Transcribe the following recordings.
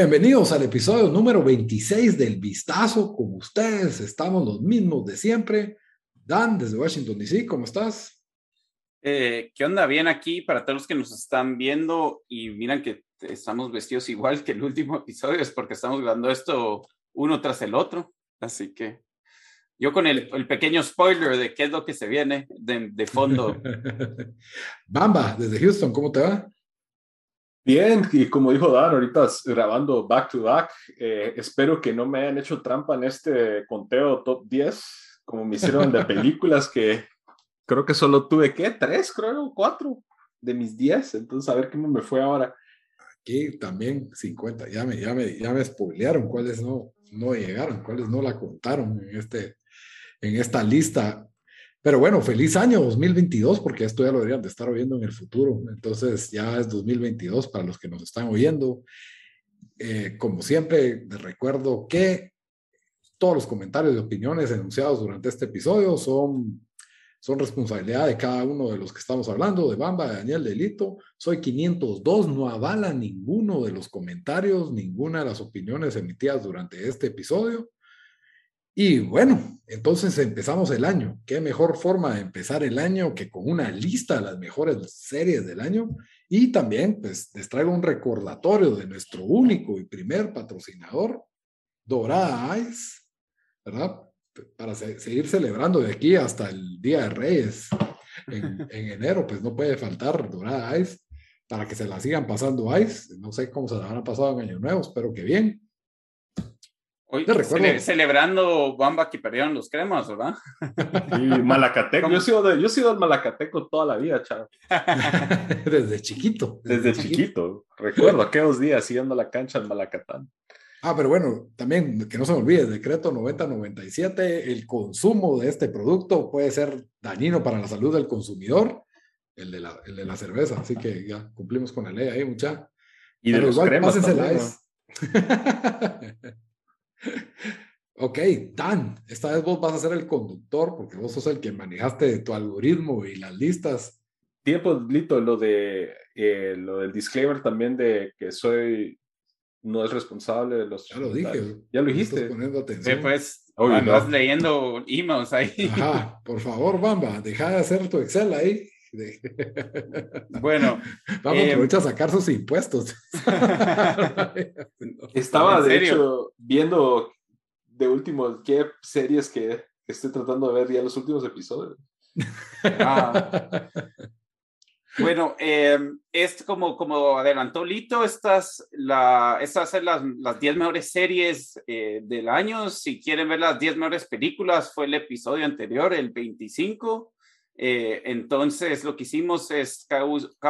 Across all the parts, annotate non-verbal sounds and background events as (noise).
Bienvenidos al episodio número 26 del Vistazo. Con ustedes estamos los mismos de siempre. Dan, desde Washington DC, ¿cómo estás? Eh, ¿Qué onda? Bien aquí para todos los que nos están viendo y miran que estamos vestidos igual que el último episodio, es porque estamos grabando esto uno tras el otro. Así que yo con el, el pequeño spoiler de qué es lo que se viene de, de fondo. (laughs) Bamba, desde Houston, ¿cómo te va? Bien, y como dijo Dan, ahorita grabando back to back, eh, espero que no me hayan hecho trampa en este conteo top 10, como me hicieron de (laughs) películas que creo que solo tuve, ¿qué? ¿Tres, creo? ¿Cuatro? De mis 10, entonces a ver qué me fue ahora. Aquí también 50, ya me, ya me, ya me spoilearon cuáles no, no llegaron, cuáles no la contaron en, este, en esta lista. Pero bueno, feliz año 2022, porque esto ya lo deberían de estar oyendo en el futuro. Entonces ya es 2022 para los que nos están oyendo. Eh, como siempre, les recuerdo que todos los comentarios y opiniones enunciados durante este episodio son, son responsabilidad de cada uno de los que estamos hablando, de Bamba, de Daniel Delito. Soy 502, no avala ninguno de los comentarios, ninguna de las opiniones emitidas durante este episodio. Y bueno, entonces empezamos el año. ¿Qué mejor forma de empezar el año que con una lista de las mejores series del año? Y también, pues, les traigo un recordatorio de nuestro único y primer patrocinador, Dorada Ice, ¿verdad? Para seguir celebrando de aquí hasta el Día de Reyes en, (laughs) en enero, pues no puede faltar Dorada Ice para que se la sigan pasando Ice. No sé cómo se la habrán pasado en Año Nuevo, espero que bien. Hoy cele celebrando Bamba que perdieron los cremas, ¿verdad? Sí, Malacateco. Yo he, sido yo he sido el Malacateco toda la vida, chavo. (laughs) desde chiquito. Desde, desde chiquito. chiquito. Recuerdo aquellos días siguiendo la cancha en Malacatán. Ah, pero bueno, también que no se me olvide, decreto 9097, el consumo de este producto puede ser dañino para la salud del consumidor, el de la, el de la cerveza, así que ya cumplimos con la ley ahí, mucha. Y de los igual, cremas también, (laughs) Ok, Dan, esta vez vos vas a ser el conductor porque vos sos el que manejaste tu algoritmo y las listas. Tiempo, Lito, lo de eh, lo del disclaimer también de que soy no es responsable de los. Ya lo dije. Ya lo dijiste. Estás poniendo atención. Sí, pues, andas no. leyendo emails ahí. Ajá, por favor, Bamba, deja de hacer tu Excel ahí. (laughs) Bueno, vamos eh, aprovecha a sacar sus impuestos. (laughs) Estaba de hecho viendo de último qué series que estoy tratando de ver ya los últimos episodios. Ah. (laughs) Bueno, eh, es como, como adelantó Lito, estas, la, estas son las, las 10 mejores series eh, del año. Si quieren ver las 10 mejores películas, fue el episodio anterior, el 25. Eh, entonces, lo que hicimos es, cada,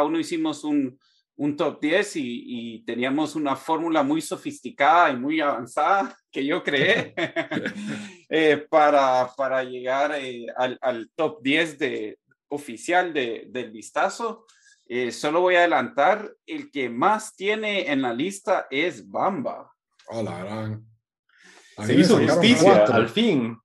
uno hicimos un, un top 10 y, y teníamos una fórmula muy sofisticada y muy avanzada (laughs) que yo creé (laughs) eh, para, para llegar eh, al, al, top 10 de, oficial de, del vistazo. Eh, solo voy a adelantar, el que más tiene en la lista es Bamba. Hola, gran. Se hizo justicia, al fin.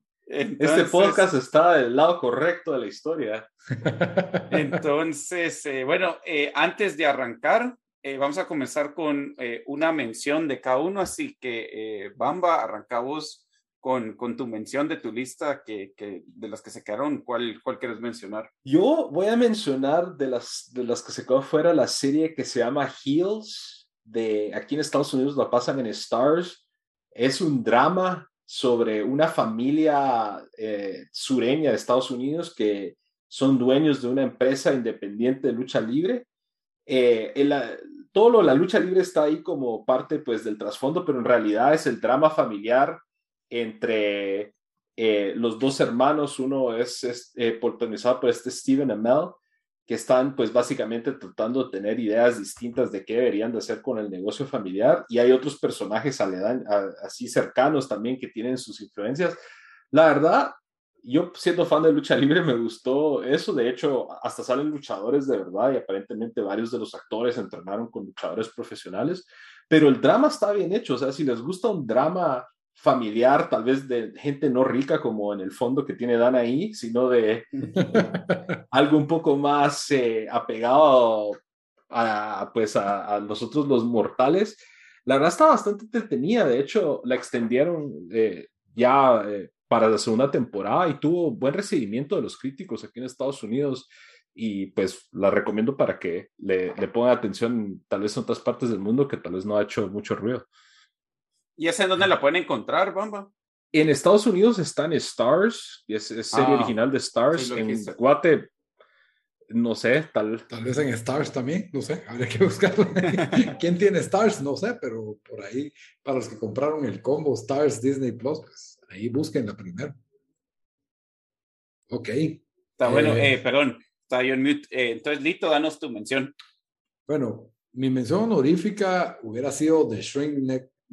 Entonces, este podcast está del lado correcto de la historia. (laughs) Entonces, eh, bueno, eh, antes de arrancar, eh, vamos a comenzar con eh, una mención de cada uno, así que eh, Bamba, arrancamos con, con, tu mención de tu lista que, que, de las que se quedaron, ¿cuál, ¿cuál quieres mencionar? Yo voy a mencionar de las, de las que se quedó fuera la serie que se llama Heels, de aquí en Estados Unidos la pasan en Stars, es un drama sobre una familia eh, sureña de Estados Unidos que son dueños de una empresa independiente de lucha libre. Eh, todo lo, la lucha libre está ahí como parte pues del trasfondo, pero en realidad es el drama familiar entre eh, los dos hermanos. Uno es, es protagonizado por este Steven Amell, que están pues básicamente tratando de tener ideas distintas de qué deberían de hacer con el negocio familiar y hay otros personajes aledañ, a, así cercanos también que tienen sus influencias. La verdad, yo siendo fan de lucha libre me gustó eso, de hecho hasta salen luchadores de verdad y aparentemente varios de los actores entrenaron con luchadores profesionales, pero el drama está bien hecho, o sea, si les gusta un drama familiar, tal vez de gente no rica como en el fondo que tiene Dan ahí, sino de (laughs) algo un poco más eh, apegado a, pues a, a, nosotros los mortales. La verdad está bastante entretenida, de hecho la extendieron eh, ya eh, para la segunda temporada y tuvo buen recibimiento de los críticos aquí en Estados Unidos y pues la recomiendo para que le, le pongan atención tal vez en otras partes del mundo que tal vez no ha hecho mucho ruido. ¿Y es en dónde la pueden encontrar, Bamba? En Estados Unidos está en Stars, y es, serie ah, original de Stars. en Guate, no sé, tal. Tal vez en Stars también, no sé, habría que (laughs) buscarlo. ¿Quién tiene Stars? No sé, pero por ahí, para los que compraron el combo Stars Disney Plus, pues ahí busquen la primera. Ok. Está bueno, eh, eh, perdón, está yo en mute. Eh, entonces, Lito, danos tu mención. Bueno, mi mención honorífica hubiera sido The Shrink,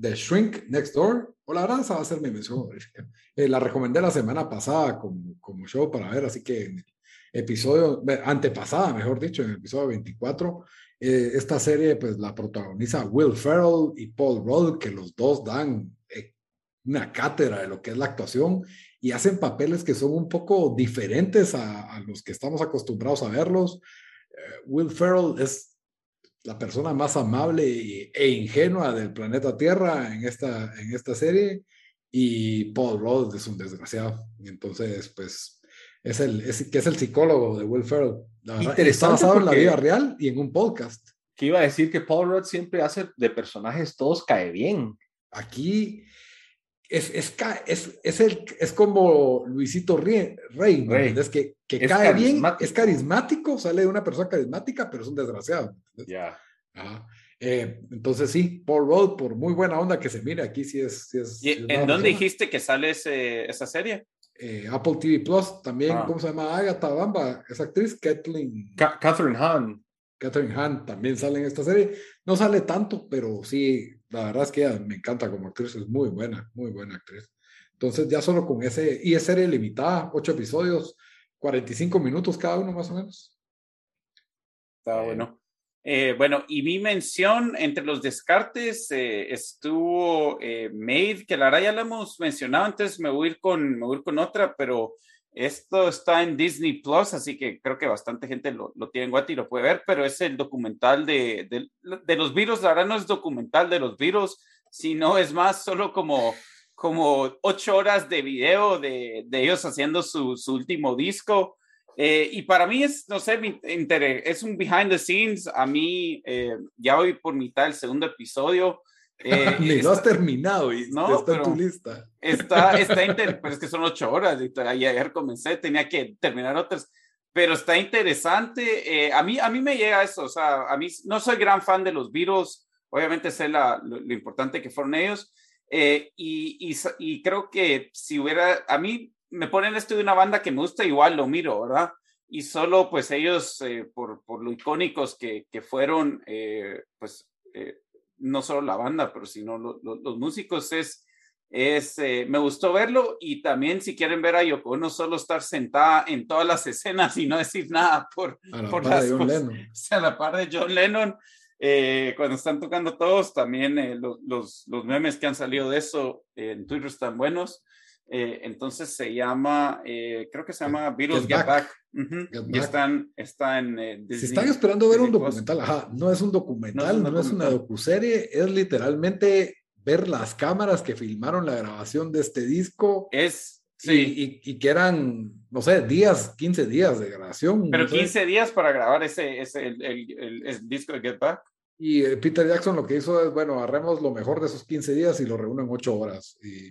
The Shrink Next Door, o la verdad, va a ser mi mención honorífica. la recomendé la semana pasada como, como show para ver, así que en episodio, antepasada, mejor dicho, en el episodio 24, esta serie pues la protagoniza Will Ferrell y Paul Rudd, que los dos dan una cátedra de lo que es la actuación y hacen papeles que son un poco diferentes a, los que estamos acostumbrados a verlos. Eh, Will Ferrell es la persona más amable e ingenua del planeta Tierra en esta, en esta serie y Paul Rudd es un desgraciado. Entonces, pues, es el, que es el psicólogo de Will Ferrell. está basado en la vida real y en un podcast. Que iba a decir que Paul Rudd siempre hace de personajes todos cae bien. Aquí es, es, es, es, el, es como Luisito Rey, Rey, es que, que cae bien, es carismático, sale de una persona carismática, pero es un desgraciado. Ya. Eh, entonces sí, Paul Rudd, por muy buena onda que se mire, aquí sí es... Sí es ¿En dónde dijiste que sale ese, esa serie? Eh, Apple TV Plus, también, ah. ¿cómo se llama? Agatha Bamba, esa actriz, Kathleen. Catherine Hahn. Catherine Hahn también sale en esta serie. No sale tanto, pero sí, la verdad es que ella me encanta como actriz, es muy buena, muy buena actriz. Entonces ya solo con ese, y es serie limitada, ocho episodios, 45 minutos cada uno más o menos. Está bueno. Eh, bueno, y mi mención entre los descartes eh, estuvo eh, Made, que la verdad ya la hemos mencionado antes, me voy a ir con, me voy a ir con otra, pero esto está en Disney Plus, así que creo que bastante gente lo, lo tiene en Guati y lo puede ver, pero es el documental de, de, los virus. La verdad no es documental de los virus, sino es más solo como, como ocho horas de video de, de ellos haciendo su, su último disco. Eh, y para mí es, no sé, es un behind the scenes. A mí eh, ya voy por mitad del segundo episodio. Eh, Ni lo has terminado y no, está en tu lista. Está, está interesante, pero es que son ocho horas y ayer comencé, tenía que terminar otras, pero está interesante. Eh, a, mí, a mí me llega eso, o sea, a mí no soy gran fan de los virus, obviamente sé la, lo, importante que fueron ellos, eh, y, y, y, creo que si hubiera, a mí me ponen esto de una banda que me gusta, igual lo miro, ¿verdad? Y solo pues ellos, eh, por, por, lo icónicos que, que fueron, pues no solo la banda, pero sino los músicos, es, es eh, me gustó verlo y también si quieren ver a Yoko no solo estar sentada en todas las (laughs) escenas y no decir nada por, por las de John Lennon. (laughs) a la par de John Lennon, eh, cuando están tocando todos, también eh, los, los, los, memes que han salido de eso en Twitter están buenos. Entonces se llama, creo que se llama Beatles Get, Back. Y están, está en Disney, Si están esperando ver un documental, ajá, no es un documental, no es, una docuserie, es literalmente ver las cámaras que filmaron la grabación de este disco. Es, sí. Y, que eran, no sé, días, 15 días de grabación. Pero 15 días para grabar ese, ese el, el, disco de Get Back. Y eh, Peter Jackson lo que hizo es, bueno, agarremos lo mejor de esos 15 días y lo reúnen en 8 horas. Y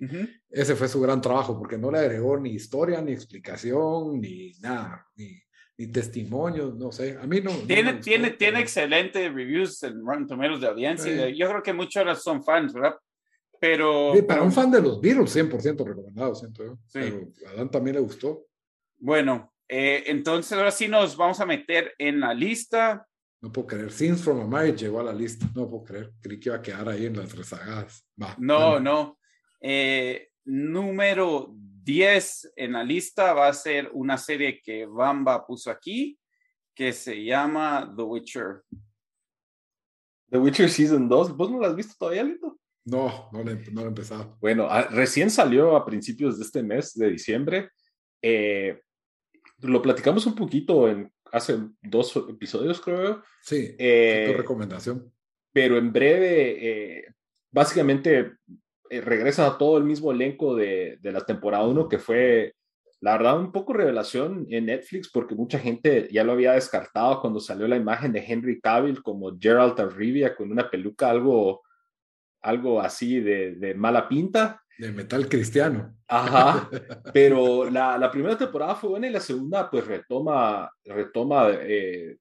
ese fue su gran trabajo, porque no le agregó ni historia, ni explicación, ni nada, ni, ni testimonios, no sé. A mí no. Tiene, tiene, tiene excelentes reviews en Rotten Tomatoes de audiencia. Yo creo que muchos son fans, ¿verdad? Pero. para un fan de los Beatles, 100% recomendado, siento yo. Sí. Pero a Dan también le gustó. Bueno, eh, entonces ahora sí nos vamos a meter en la lista. No puedo creer. Scenes from a Marriage llegó a la lista. No puedo creer. Creí que iba a quedar ahí en las rezagadas. no, no. Eh, número 10 en la lista va a ser una serie que Bamba puso aquí, que se llama The Witcher. The Witcher Season 2. ¿Vos no la has visto todavía, Lito? No, no lo, he empezado. Bueno, ah, recién salió a principios de este mes de diciembre. Eh, lo platicamos un poquito en hace dos episodios, creo. Sí, eh, tu recomendación. Pero en breve, eh, básicamente eh, regresa a todo el mismo elenco de, de la temporada 1, que fue, la verdad, un poco revelación en Netflix, porque mucha gente ya lo había descartado cuando salió la imagen de Henry Cavill como Gerald Rivia con una peluca algo, algo así de, de mala pinta. De metal cristiano. Ajá, (laughs) pero la, la, primera temporada fue buena y la segunda pues retoma, retoma eh,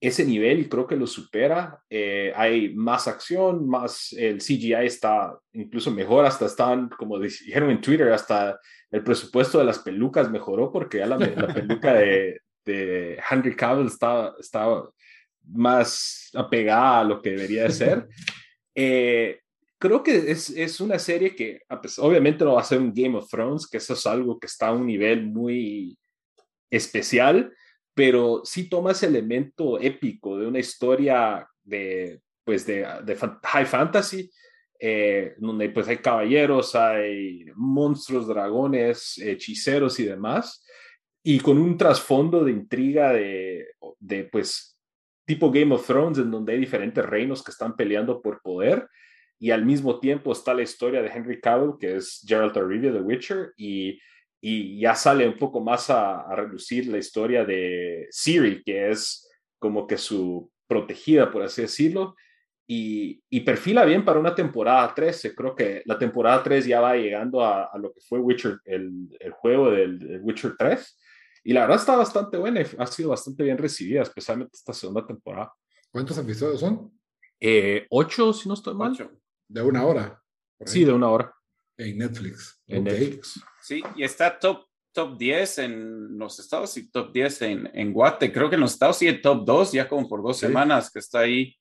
ese nivel y creo que lo supera. Eh, hay más acción, más el CGI está incluso mejor, hasta están, como dijeron en Twitter, hasta el presupuesto de las pelucas mejoró porque ya la, la peluca de, de, Henry Cavill está, está más apegada a lo que debería de ser. (laughs) Eh, creo que es, es, una serie que pues, obviamente no va a ser un Game of Thrones, que eso es algo que está a un nivel muy especial, pero sí toma ese elemento épico de una historia de, pues de, de high fantasy, eh, donde pues hay caballeros, hay monstruos, dragones, hechiceros y demás, y con un trasfondo de intriga de, de pues tipo Game of Thrones, en donde hay diferentes reinos que están peleando por poder, y al mismo tiempo está la historia de Henry Cavill, que es Geralt of Rivia, The Witcher, y y ya sale un poco más a, relucir la historia de Siri, que es como que su protegida, por así decirlo, y, y perfila bien para una temporada 13. Creo que la temporada 3 ya va llegando a, lo que fue Witcher, el, el juego del, Witcher 3, y la verdad está bastante buena y ha sido bastante bien recibida, especialmente esta segunda temporada. ¿Cuántos episodios son? Eh, ocho, si no estoy mal. De una hora. Sí, de una hora. En Netflix. En Netflix. Sí, y está top, top 10 en los estados y top 10 en, en Guate. Creo que en los estados sí el top 2, ya como por dos semanas que está ahí.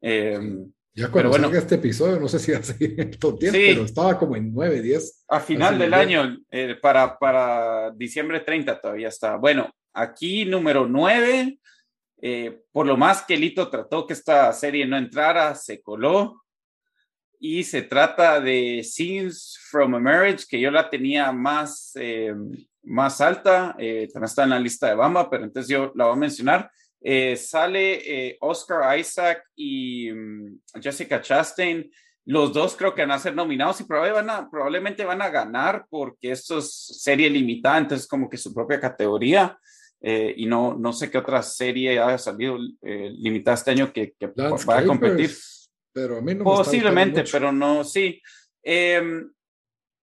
Em, ya cuando pero bueno, este episodio, no sé si hace el top 10, pero estaba como en 9, 10. A final del año, eh, para, para diciembre 30 todavía está. Bueno, aquí número 9, eh, por lo más que Lito trató que esta serie no entrara, se coló y se trata de Scenes from a Marriage, que yo la tenía más, eh, más alta, eh, también está en la lista de Bamba, pero entonces yo la voy a mencionar. Eh, sale Oscar Isaac y um, Jessica Chastain. Los dos creo que van a ser nominados y probablemente van a, probablemente van a ganar porque esto es serie limitada, entonces como que su propia categoría. y no, no sé qué otra serie haya salido limitada este año que, que vaya a competir pero a mí no Posiblemente, pero no, sí. Eh,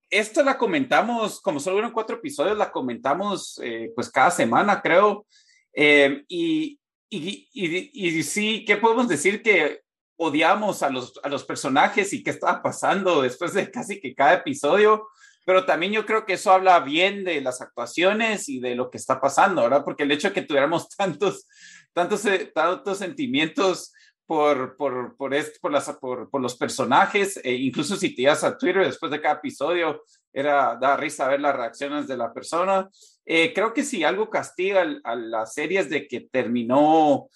esta la comentamos, como solo fueron cuatro episodios, la comentamos eh, pues cada semana, creo. Em, y, y, y, y, sí, ¿qué podemos decir? Que odiamos a los, a los personajes y qué estaba pasando después de casi que cada episodio, pero también yo creo que eso habla bien de las actuaciones y de lo que está pasando, ¿verdad? Porque el hecho de que tuviéramos (laughs) tantos, tantos, eh, tantos sentimientos por, por, por, por, las, por, por, los personajes, e incluso si te ibas a Twitter después de cada episodio, era da risa ver las reacciones de la persona. Eh, creo que si algo castiga a, las series de que terminó,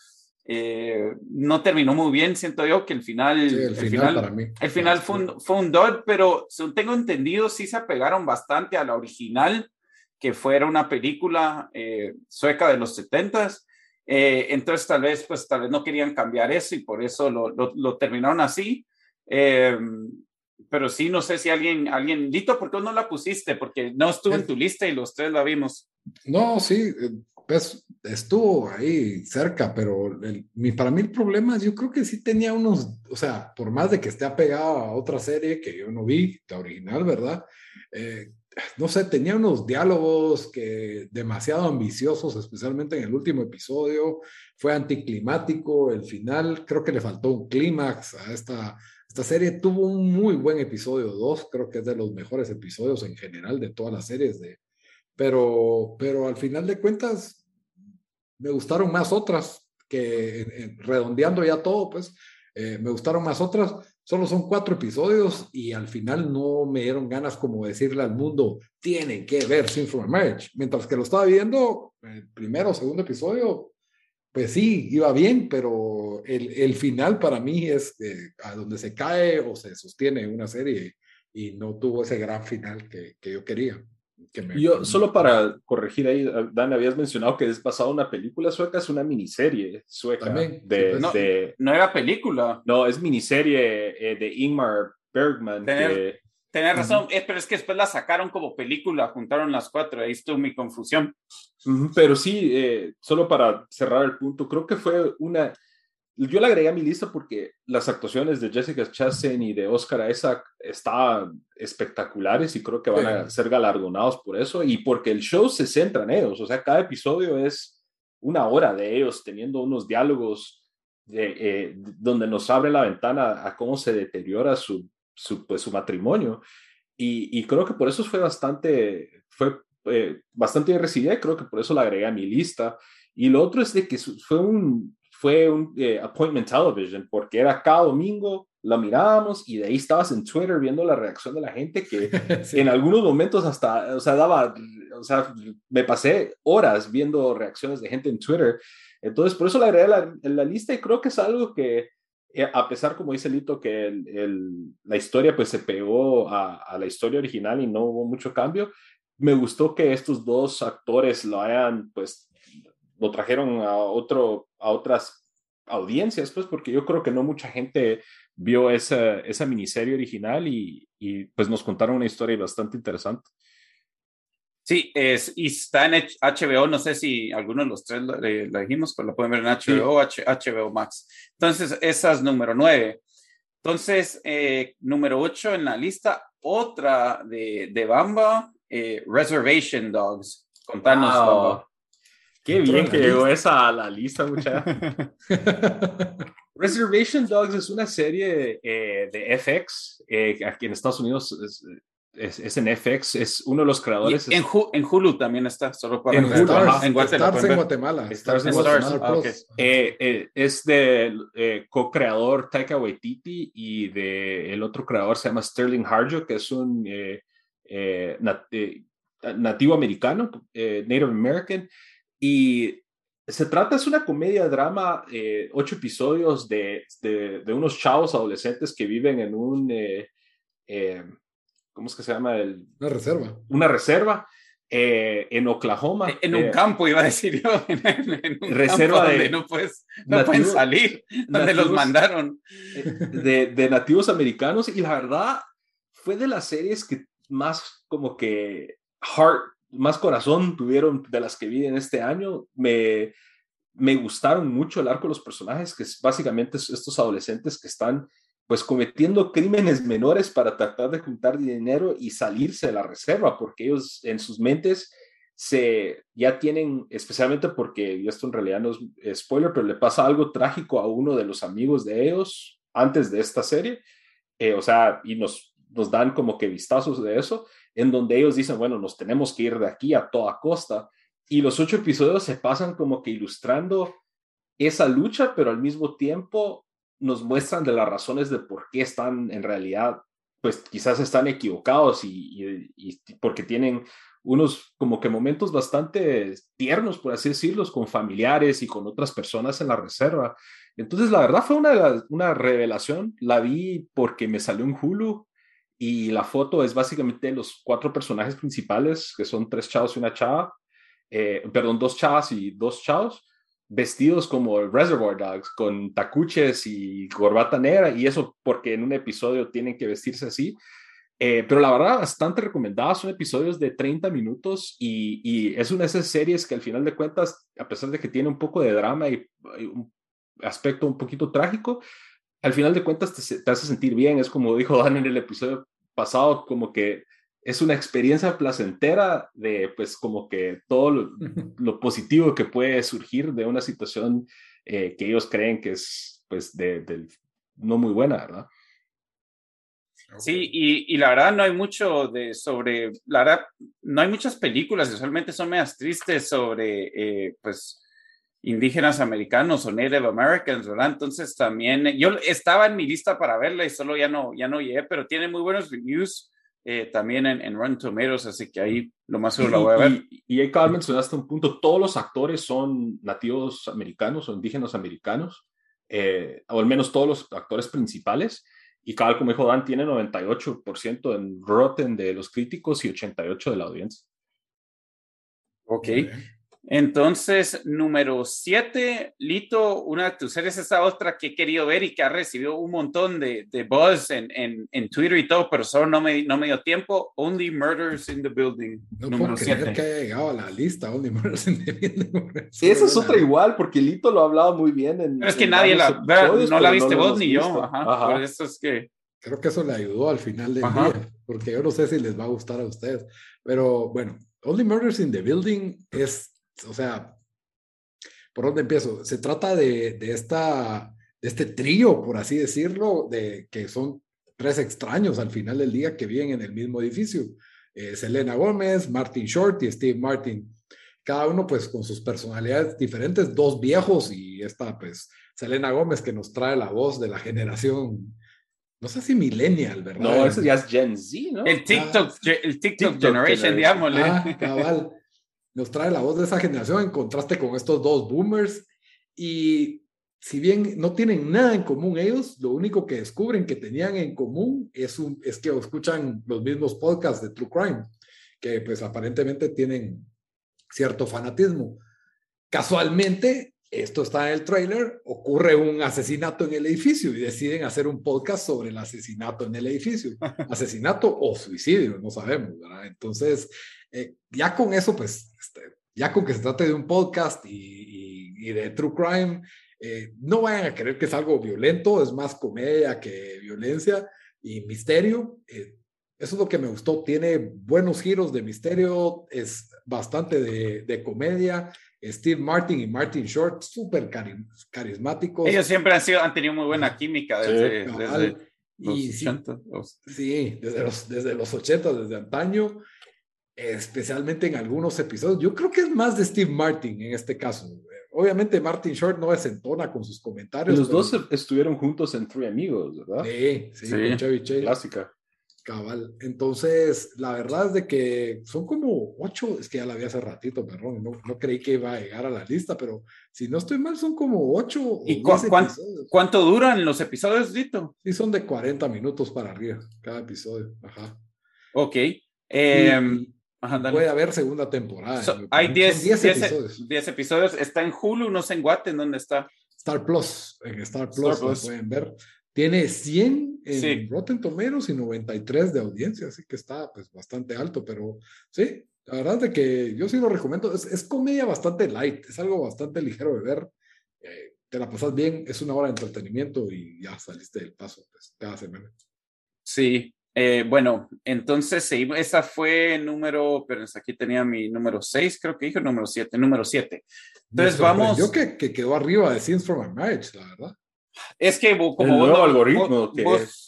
eh, no terminó muy bien, siento yo que el final, el, final, para mí. El final fue un, fue un dot, pero según tengo entendido, sí se apegaron bastante a la original, que fuera una película eh, sueca de los setentas eh, entonces tal vez, pues tal vez no querían cambiar eso y por eso lo, lo, terminaron así. Eh, pero sí, no sé si alguien, alguien, Lito, ¿por qué no la pusiste? Porque no estuvo en tu lista y los tres la vimos. No, sí, pues estuvo ahí cerca, pero el, mi, para mí el problema, yo creo que sí tenía unos, o sea, por más de que esté apegado a otra serie que yo no vi, la original, ¿verdad? Eh, no sé, tenía unos diálogos que demasiado ambiciosos, especialmente en el último episodio. Fue anticlimático el final. Creo que le faltó un clímax a esta, esta serie. Tuvo un muy buen episodio 2. Creo que es de los mejores episodios en general de todas las series. De, pero, pero al final de cuentas, me gustaron más otras que redondeando ya todo, pues, eh, me gustaron más otras Solo son cuatro episodios y al final no me dieron ganas como decirle al mundo, tienen que ver Sin from Marriage. Mientras que lo estaba viendo, el primero o segundo episodio, pues sí, iba bien, pero el, el final para mí es a donde se cae o se sostiene una serie y no tuvo ese gran final que, que yo quería. Yo, solo para corregir ahí, Dan, habías mencionado que es basado en una película sueca, es una miniserie sueca. De, no, no, era película. No, es miniserie eh, de Ingmar Bergman. Tener, Tenés razón, eh, pero es que después la sacaron como película, juntaron las cuatro, ahí estuvo mi confusión. Pero sí, eh, solo para cerrar el punto, creo que fue una, yo la agregué a mi lista porque las actuaciones de Jessica Chastain y de Oscar Isaac estaban espectaculares y creo que van a ser galardonados por eso y porque el show se centra en ellos, o sea, cada episodio es una hora de ellos teniendo unos diálogos de, eh, donde nos abre la ventana a cómo se deteriora su su, pues, su matrimonio. Y, y, creo que por eso fue bastante, fue eh, bastante bien recibida y creo que por eso la agregué a mi lista. Y lo otro es de que fue un, fue un eh, appointment television, porque era cada domingo, la mirábamos y de ahí estabas en Twitter viendo la reacción de la gente que (laughs) en algunos momentos hasta, o sea, daba, o sea, me pasé horas viendo reacciones de gente en Twitter. Entonces, por eso la agregué a la lista y creo que es algo que, eh, a pesar, como dice Lito, que el, la historia pues se pegó a, la historia original y no hubo mucho cambio, me gustó que estos dos actores lo hayan, pues, lo trajeron a, otro, a otras audiencias, pues, porque yo creo que no mucha gente vio esa, esa miniserie original y, y pues nos contaron una historia bastante interesante. Sí, es, y está en HBO, no sé si alguno de los tres lo, dijimos, pero lo pueden ver en HBO, HBO Max. Entonces, esa es número nueve. Entonces, eh, número ocho en la lista, otra de, de Bamba, eh, Reservation Dogs. Contanos, Bamba. Qué bien que llegó esa a la lista, muchachos. (laughs) Reservation Dogs es una serie eh, de FX, aquí en Estados Unidos es, es, en FX, es uno de los creadores. En, en, Hulu también está, solo para en, Stars, en Guatemala. Stars en Guatemala. Stars en Guatemala. Ah, eh, eh, es de eh, co-creador Taika Waititi y de el otro creador se llama Sterling Harjo, que es un nativo americano, Native American. Y se trata, es una comedia drama, ocho episodios de, de, de, unos chavos adolescentes que viven en un ¿cómo es que se llama? El, una reserva. Una reserva eh, en Oklahoma. En un eh, campo, iba a decir yo. (laughs) En, un reserva campo donde no, puedes, no pueden salir, donde los mandaron. Eh, de, de, nativos americanos y la verdad fue de las series que más como que heart, más corazón tuvieron de las que vi en este año. Me, me gustaron mucho el arco de los personajes, que es básicamente estos adolescentes que están pues cometiendo crímenes menores para tratar de juntar dinero y salirse de la reserva, porque ellos en sus mentes se ya tienen, especialmente porque esto en realidad no es spoiler, pero le pasa algo trágico a uno de los amigos de ellos antes de esta serie, eh, o sea, y nos, nos dan como que vistazos de eso, en donde ellos dicen, bueno, nos tenemos que ir de aquí a toda costa, y los ocho episodios se pasan como que ilustrando esa lucha, pero al mismo tiempo nos muestran de las razones de por qué están en realidad, pues quizás están equivocados y, porque tienen unos como que momentos bastante tiernos, por así decirlos, con familiares y con otras personas en la reserva. Entonces, la verdad fue una, una revelación. La vi porque me salió en Hulu y la foto es básicamente los cuatro personajes principales, que son tres chavos y una chava, eh, perdón, dos chavas y dos chavos vestidos como Reservoir Dogs, con tacuches y corbata negra, y eso porque en un episodio tienen que vestirse así. Eh, pero la verdad, bastante recomendada, son episodios de 30 minutos y, y, es una de esas series que al final de cuentas, a pesar de que tiene un poco de drama y, un aspecto un poquito trágico, al final de cuentas te, te hace sentir bien, es como dijo (laughs) Dan en el episodio pasado, como que es una experiencia placentera de, pues, como que todo lo, positivo que puede surgir de una situación eh, que ellos creen que es, pues, de, no muy buena, ¿verdad? Sí, y, y, la verdad no hay mucho de sobre, la verdad no hay muchas películas, usualmente son medias tristes sobre, eh, pues, indígenas americanos o Native Americans, ¿verdad? Entonces también, yo estaba en mi lista para verla y solo ya no, ya no llegué, pero tiene muy buenos reviews eh, también en, en Run Tomatoes, así que ahí lo más seguro la voy a ver. Y, y, y mencionaste un punto, todos los actores son nativos americanos o indígenas americanos, eh, o al menos todos los actores principales, y cada como dijo Dan, tiene 98% en Rotten de los críticos y 88% de la audiencia. Ok. Entonces, número siete, Lito, una de tus series, esa otra que he querido ver y que ha recibido un montón de, de buzz en, en, en, Twitter y todo, pero solo no me, no me dio tiempo. Only Murders in the Building. No número puedo creer que haya llegado a la lista, Only Murders in the Building. (laughs) Esa es otra igual, porque Lito lo ha hablado muy bien. En, pero es que nadie la, no la viste vos ni yo. Ajá, Ajá. Por eso es que... Creo que eso le ayudó al final del Ajá. día, porque yo no sé si les va a gustar a ustedes. Pero bueno, Only Murders in the Building es o sea, ¿por dónde empiezo? Se trata de, de, esta, de este trío, por así decirlo, de que son tres extraños al final del día que viven en el mismo edificio. Eh, Selena Gómez, Martin Short y Steve Martin. Cada uno pues con sus personalidades diferentes, dos viejos y esta pues Selena Gómez que nos trae la voz de la generación no sé si millennial, ¿verdad? No, eso ya es Gen Z, ¿no? El TikTok, ah, el TikTok, TikTok Generation, digámosle. Ah, cabal nos trae la voz de esa generación en contraste con estos dos boomers. Y si bien no tienen nada en común ellos, lo único que descubren que tenían en común es, un, es que escuchan los mismos podcasts de True Crime, que pues aparentemente tienen cierto fanatismo. Casualmente, esto está en el trailer, ocurre un asesinato en el edificio y deciden hacer un podcast sobre el asesinato en el edificio. (laughs) Asesinato o suicidio, no sabemos, ¿verdad? Entonces, eh, ya con eso, pues, este, ya con que se trate de un podcast y, y, de true crime, eh, no vayan a creer que es algo violento, es más comedia que violencia y misterio. Eh, eso es lo que me gustó, tiene buenos giros de misterio, es bastante de, de comedia. Steve Martin y Martin Short, súper carismáticos. Ellos siempre han, sido, han tenido muy buena química desde, sí, desde los y, 80. Sí, desde los, desde los 80, desde antaño especialmente en algunos episodios. Yo creo que es más de Steve Martin en este caso. Obviamente Martin Short no desentona con sus comentarios. Los dos estuvieron juntos en Three Amigos, ¿verdad? Sí, sí, con Chevy Chase. Clásica. Cabal. Entonces, la verdad es de que son como ocho, es que ya la vi hace ratito, perdón, no, no creí que iba a llegar a la lista, pero si no estoy mal, son como ocho. ¿Y cu cuánto duran los episodios, Dito? Sí, son de 40 minutos para arriba, cada episodio. Ajá. Ok. Eh, Puede haber segunda temporada. hay 10 episodios. 10 episodios. Está en Hulu, no sé en Guate, ¿en dónde está? Star Plus, en Star Plus, Lo pueden ver. Tiene 100 en Rotten Tomatoes y 93 de audiencia, así que está pues bastante alto, pero sí, la verdad es de que yo sí lo recomiendo. Es, es comedia bastante light, es algo bastante ligero de ver. Eh, te la pasas bien, es una hora de entretenimiento y ya saliste del paso pues, cada semana. Sí, eh, bueno, entonces esa fue número, pero aquí tenía mi número 6, creo que dijo número 7, número 7. Entonces vamos. Yo que, que, quedó arriba de Scenes from a Marriage, la verdad. Es que como el nuevo algoritmo.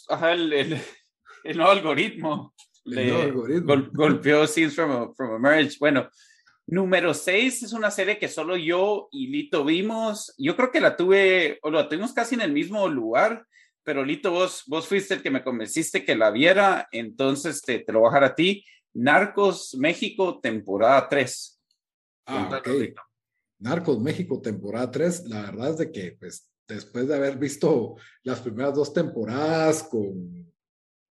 ajá, el, el, (laughs) el, nuevo algoritmo. El nuevo algoritmo. golpeó Scenes from a, from a Marriage. Bueno, número 6 es una serie que solo yo y Lito vimos. Yo creo que la tuve, o la tuvimos casi en el mismo lugar pero Lito, vos, vos fuiste el que me convenciste que la viera, entonces te, te lo voy a dejar a ti. Narcos México, temporada 3. Ah, Narcos México, temporada 3. La verdad es de que, pues, después de haber visto las primeras dos temporadas con,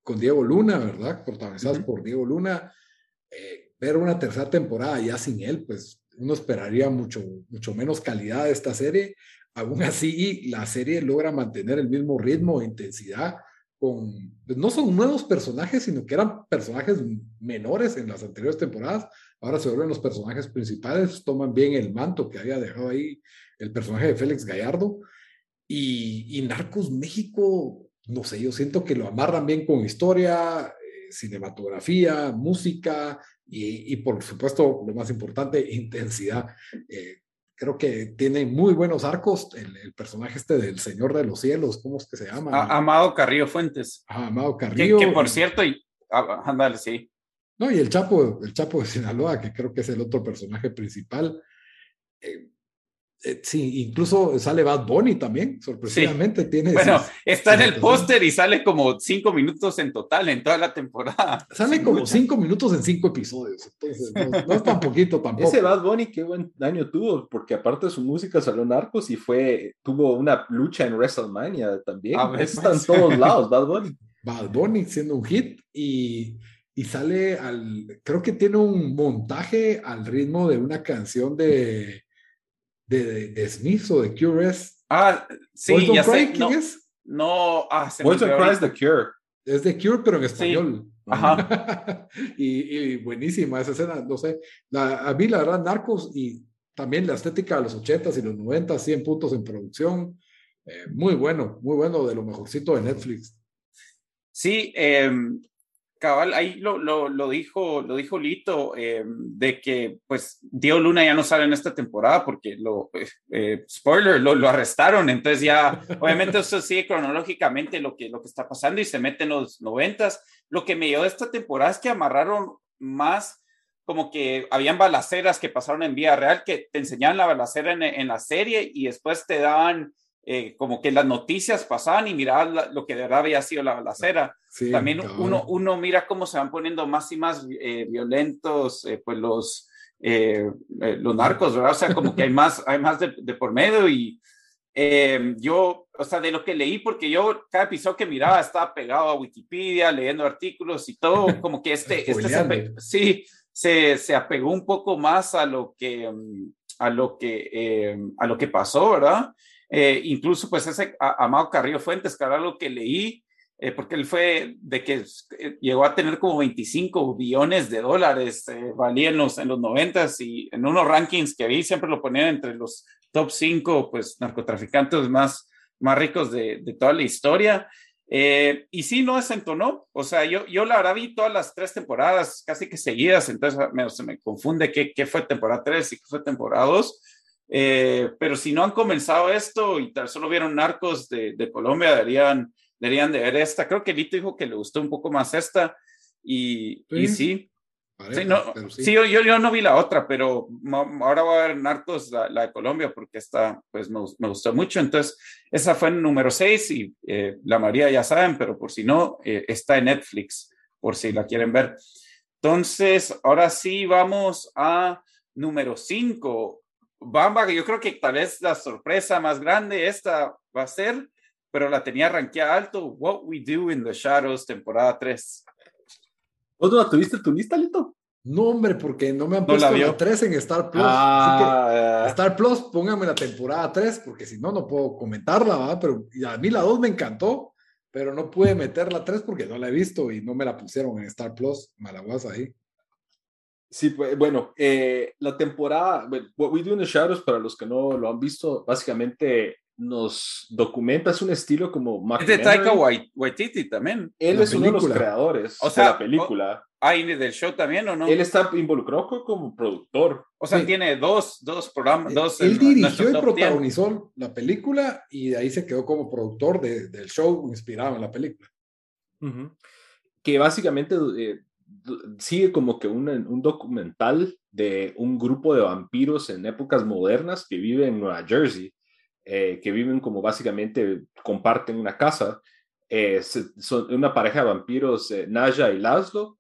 con Diego Luna, ¿verdad? Protagonizadas por Diego Luna, eh, ver una tercera temporada ya sin él, pues uno esperaría mucho, mucho menos calidad de esta serie. Aún así, la serie logra mantener el mismo ritmo e intensidad con, pues, no son nuevos personajes, sino que eran personajes menores en las anteriores temporadas. Ahora se vuelven los personajes principales, toman bien el manto que había dejado ahí el personaje de Félix Gallardo. Y, Narcos México, no sé, yo siento que lo amarran bien con historia, eh, cinematografía, música y, y, por supuesto, lo más importante, intensidad. Eh, creo que tiene muy buenos arcos. El, personaje este del Señor de los Cielos, ¿cómo es que se llama? Amado Carrillo Fuentes. Amado Carrillo. Que, por cierto, y, ándale, sí. No, y el Chapo, el Chapo de Sinaloa, que creo que es el otro personaje principal. Eh, eh, sí, incluso sale Bad Bunny también, sorpresivamente. Tiene bueno, está en el póster y sale como cinco minutos en total en toda la temporada. (laughs) Sale como cinco minutos en cinco episodios, entonces no, es tan poquito tampoco. Ese Bad Bunny qué buen daño tuvo, porque aparte de su música salió Narcos y fue, tuvo una lucha en WrestleMania también. Ah, está en todos lados, Bad Bunny. (laughs) Bad Bunny siendo un hit y y sale al, creo que tiene un montaje al ritmo de una canción de, de, de Smith o de QRS. Ah, sí, ya sé. No, es? No, ah, se Boys Cry es The Cure. Es The Cure, pero en español. Ajá. (laughs) y, buenísima esa escena, no sé. a mí, la verdad, Narcos y también la estética de los 80s y los 90 100 puntos en producción. Eh, muy bueno, muy bueno, de lo mejorcito de Netflix. Sí, eh, cabal, ahí lo, lo, dijo, lo dijo Lito, eh, de que pues Dio Luna ya no sale en esta temporada porque lo, eh, eh, spoiler, lo, lo, arrestaron, entonces ya, obviamente eso sigue cronológicamente lo que, lo que está pasando y se mete en los noventas. Lo que me dio de esta temporada es que amarraron más como que habían balaceras que pasaron en vía real, que te enseñaban la balacera en, en la serie y después te daban eh, como que las noticias pasaban y mirabas lo que de verdad había sido la balacera. También uno, uno mira cómo se van poniendo más y más eh, violentos, eh, pues los, los narcos, ¿verdad? O sea, como que hay más, hay más de, por medio y yo, o sea, de lo que leí, porque yo cada episodio que miraba estaba pegado a Wikipedia, leyendo artículos y todo, como que este, este se, sí, se, se apegó un poco más a lo que, a lo que, a lo que pasó, ¿verdad? Eh, incluso pues ese Amado Carrillo Fuentes, que era lo que leí, eh, porque él fue de que eh, llegó a tener como 25 billones de dólares, valía en los, en los 90 y en unos rankings que vi siempre lo ponían entre los top 5 pues narcotraficantes más, más ricos de, de toda la historia. y sí, no desentonó. O sea, yo, yo la verdad vi todas las tres temporadas casi que seguidas, entonces me, se me confunde qué, qué fue temporada 3 y qué fue temporada 2. Eh, pero si no han comenzado esto y tal, solo vieron Narcos de, de Colombia, deberían, deberían de ver esta. Creo que Lito dijo que le gustó un poco más esta. Y sí. Y sí. sí, no, sí. yo, yo, no vi la otra, pero ahora voy a ver Narcos, la, de Colombia, porque esta pues me, me, gustó mucho. Entonces, esa fue en número 6 y eh, la María ya saben, pero por si no, eh, está en Netflix, por si la quieren ver. Entonces, ahora sí vamos a número 5. Bamba, que yo creo que tal vez la sorpresa más grande esta va a ser, pero la tenía rankeada alto, What We Do in the Shadows, temporada 3. ¿Vos no la tuviste en tu lista, Lito? No, hombre, porque no me han puesto la, 3 en Star Plus. Ah, Star Plus, póngame la temporada 3, porque si no, no puedo comentarla, ¿verdad? Pero a mí la 2 me encantó, pero no pude meter la 3 porque no la he visto y no me la pusieron en Star Plus. Malaguas ahí. Sí, pues, bueno, eh, la temporada, What We Do in the Shadows, para los que no lo han visto, básicamente nos documenta, es un estilo como... Es de Taika Waititi también. Él es uno de los creadores o sea, de la película. ¿Ah, del show también o no? Él está involucrado como productor. O sea, tiene dos, dos programas, dos... Él dirigió y protagonizó la película y de ahí se quedó como productor del show inspirado en la película. Que básicamente... Eh, sigue como que un, un, documental de un grupo de vampiros en épocas modernas que viven en Nueva Jersey, eh, que viven como básicamente comparten una casa. Eh, son una pareja de vampiros, eh, Naya y Laszlo.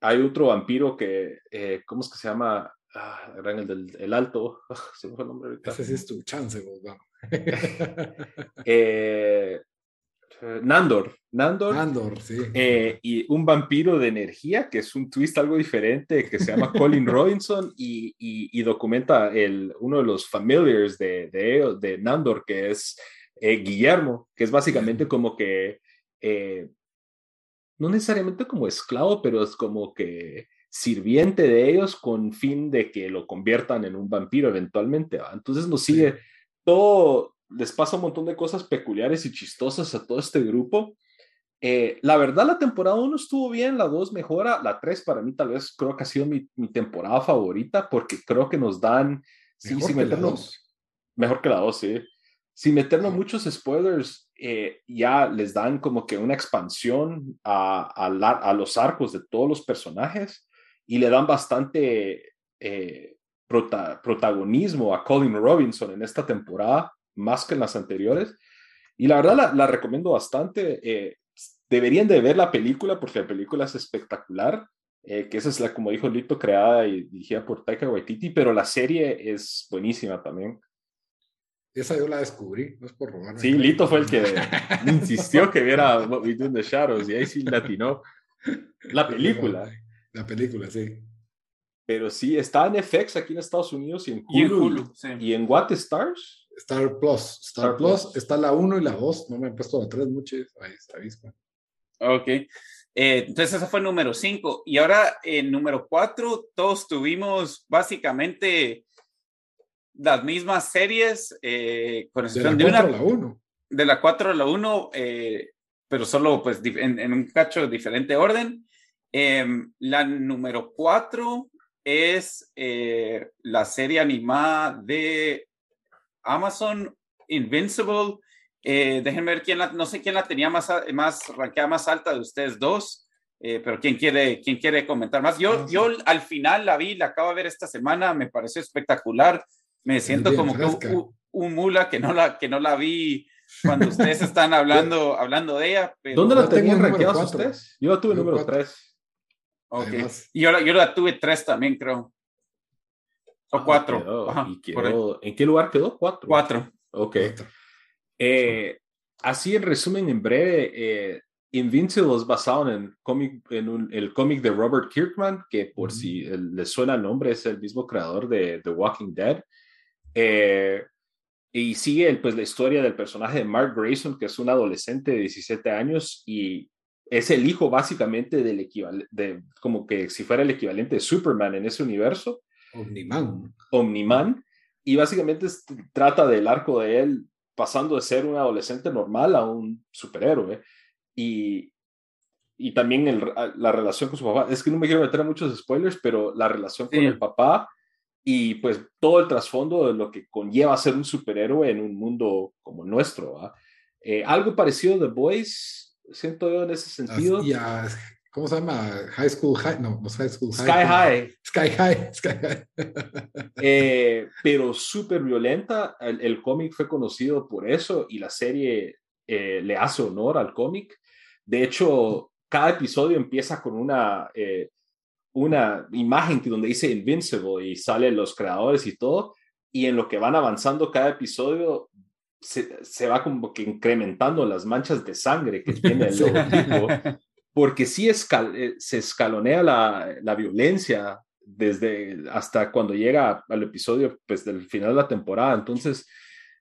hay otro vampiro que, ¿cómo es que se llama? Ah, el del el alto, (laughs) se me fue el nombre ahorita. Ese sí es tu chance, (laughs) Eh, Nandor. Nandor. Nandor, sí. Eh, y un vampiro de energía, que es un twist algo diferente, que se llama Colin (laughs) Robinson y, y, documenta el, uno de los familiars de, de, de Nandor, que es eh, Guillermo, que es básicamente como que, no necesariamente como esclavo, pero es como que sirviente de ellos con fin de que lo conviertan en un vampiro eventualmente. Entonces nos sigue todo, les pasa un montón de cosas peculiares y chistosas a todo este grupo. Eh, la verdad, la temporada 1 estuvo bien, la 2 mejora, la 3 para mí tal vez creo que ha sido mi, mi temporada favorita porque creo que nos dan, mejor sin meternos, mejor que la 2, sí. Sin meternos muchos spoilers, eh, ya les dan como que una expansión a, a, los arcos de todos los personajes y le dan bastante eh, protagonismo a Colin Robinson en esta temporada más que en las anteriores. Y la verdad la, recomiendo bastante. Eh, deberían de ver la película porque la película es espectacular. Eh, que esa es la, como dijo Lito, creada y dirigida por Taika Waititi, pero la serie es buenísima también. Esa yo la descubrí, no es por robar. Sí, Lito fue el que (laughs) insistió que viera What We Do in the Shadows y ahí sí latinó. La película. La película, sí. Pero sí, está en FX aquí en Estados Unidos y en Hulu. Y en, Hulu, sí. ¿Y en What Stars? Star Plus. Star, Plus, está la 1 y la 2. No me han puesto la 3 mucho. Ahí está, ¿viste? Ok. Eh, entonces, ese fue el número 5. Y ahora, en número 4, todos tuvimos básicamente las mismas series, eh, con excepción de, la 4 a la 1. De la 4 a la 1, eh, pero solo pues en, en, un cacho de diferente orden. Em, la número 4 es eh, la serie animada de Amazon Invincible. Eh, déjenme ver quién la, no sé quién la tenía más, más ranqueada más alta de ustedes dos, eh, pero quién quiere, quién quiere comentar más. Yo, yo al final la vi, la acabo de ver esta semana, me pareció espectacular. Me siento como que un, mula que no la, que no la vi cuando ustedes están hablando, (laughs) hablando de ella. ¿Dónde la tenían ranqueada ustedes? Yo la tuve número 3. Ok. y yo, yo la tuve tres también, creo. O ah, cuatro. ¿En qué lugar quedó? Cuatro. Cuatro. Ok. Eh, así en resumen, en breve, eh, Invincible es basado en, cómic, en el cómic de Robert Kirkman, que por si le suena el nombre, es el mismo creador de The Walking Dead. Eh, y sigue pues, la historia del personaje de Mark Grayson, que es un adolescente de 17 años y es el hijo básicamente del equivalente, de, como que si fuera el equivalente de Superman en ese universo. Omniman. Omniman. Y básicamente trata del arco de él pasando de ser un adolescente normal a un superhéroe. Y, y también el, la relación con su papá. Es que no me quiero meter a muchos spoilers, pero la relación con el papá y pues todo el trasfondo de lo que conlleva ser un superhéroe en un mundo como nuestro. Eh, algo parecido a The Boys, siento yo en ese sentido. Ya, ¿Cómo se llama? High School High, no, no High School High. Sky High. Sky High, (laughs) Sky High. (laughs) Eh, pero súper violenta. El, cómic fue conocido por eso y la serie eh, le hace honor al cómic. De hecho, cada episodio empieza con una, eh, una imagen donde dice Invincible y salen los creadores y todo. Y en lo que van avanzando cada episodio, se, va como que incrementando las manchas de sangre que tiene el (laughs) logotipo, porque sí eh, se escalonea la, la, violencia desde hasta cuando llega al episodio pues del final de la temporada. Entonces,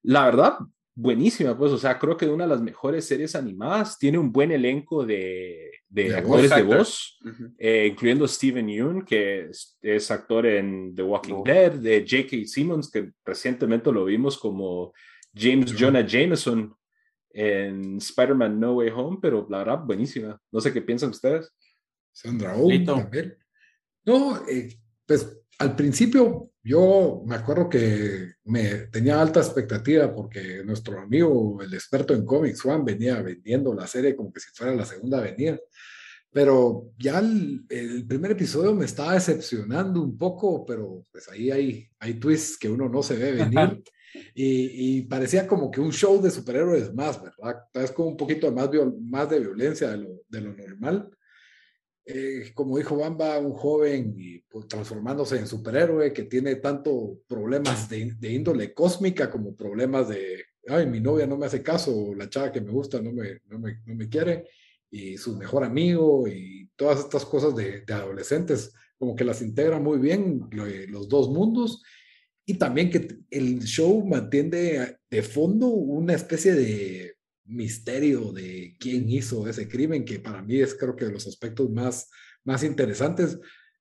la verdad, buenísima, pues, o sea, creo que una de las mejores series animadas, tiene un buen elenco de, de, actores de voz, eh, incluyendo Steven Yeun, que es, actor en The Walking Dead, de J.K. Simmons, que recientemente lo vimos como James Jonah Jameson en Spider-Man No Way Home, pero la verdad, buenísima. No sé qué piensan ustedes. Sandra Oh también. No, eh, pues al principio yo me acuerdo que me tenía alta expectativa porque nuestro amigo, el experto en cómics, Juan, venía vendiendo la serie como que si fuera la segunda venida. Pero ya el, el, primer episodio me estaba decepcionando un poco, pero pues ahí hay, hay twists que uno no se ve venir. (laughs) Y, parecía como que un show de superhéroes más, ¿verdad? Es como un poquito más, de violencia de lo, normal. Eh, como dijo Bamba, un joven pues, transformándose en superhéroe que tiene tanto problemas de, índole cósmica como problemas de, ay, mi novia no me hace caso, la chava que me gusta no me, no me, no me quiere, y su mejor amigo y todas estas cosas de, de adolescentes, como que las integra muy bien los dos mundos y también que el show mantiene de fondo una especie de misterio de quién hizo ese crimen, que para mí es creo que de los aspectos más, más interesantes,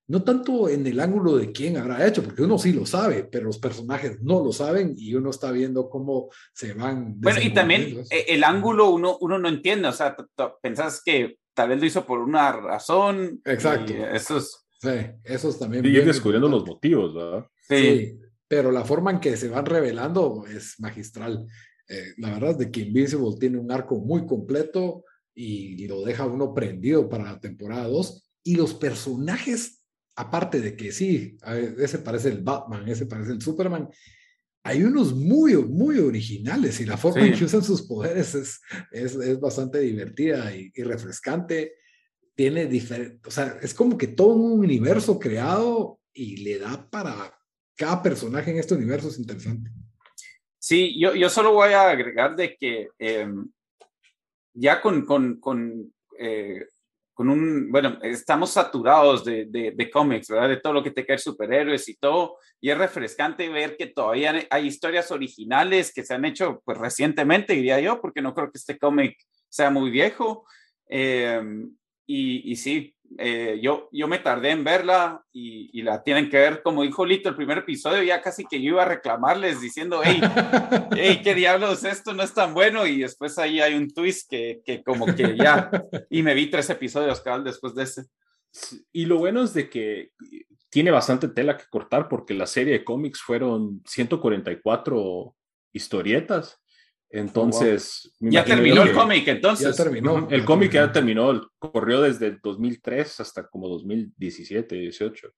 no tanto en el ángulo de quién habrá hecho, porque uno sí lo sabe, pero los personajes no lo saben y uno está viendo cómo se van. Bueno, y también e, el ángulo uno, uno no entiende, o sea, pensás que tal vez lo hizo por una razón. Exacto. Esos... Sí, esos también. Y descubriendo los motivos, ¿verdad? sí pero la forma en que se van revelando es magistral. Eh, la verdad es de que Invincible tiene un arco muy completo y lo deja uno prendido para la temporada 2. Y los personajes, aparte de que sí, ese parece el Batman, ese parece el Superman, hay unos muy, muy originales y la forma en que usan sus poderes es, es, es bastante divertida y, y refrescante. Tiene diferente, o sea, es como que todo un universo creado y le da para cada personaje en este universo es interesante. Sí, yo, yo solo voy a agregar de que em, ya con, con, con eh, con un, bueno, estamos saturados de, de, cómics, ¿verdad? De todo lo que te cae superhéroes y todo, y es refrescante ver que todavía hay historias originales que se han hecho, pues recientemente, diría yo, porque no creo que este cómic sea muy viejo. Eh, y, y, sí, eh, yo, yo me tardé en verla y, la tienen que ver, como dijo Lito, el primer episodio, ya casi que yo iba a reclamarles diciendo, hey, hey, (laughs) qué diablos, esto no es tan bueno. Y después ahí hay un twist que, que como que ya, y me vi tres episodios, cabal, después de ese. Y lo bueno es de que tiene bastante tela que cortar porque la serie de cómics fueron 144 historietas. Entonces. Ya terminó el cómic, entonces. Ya terminó. El cómic ya terminó, corrió desde el 2003 hasta como 2017, 18.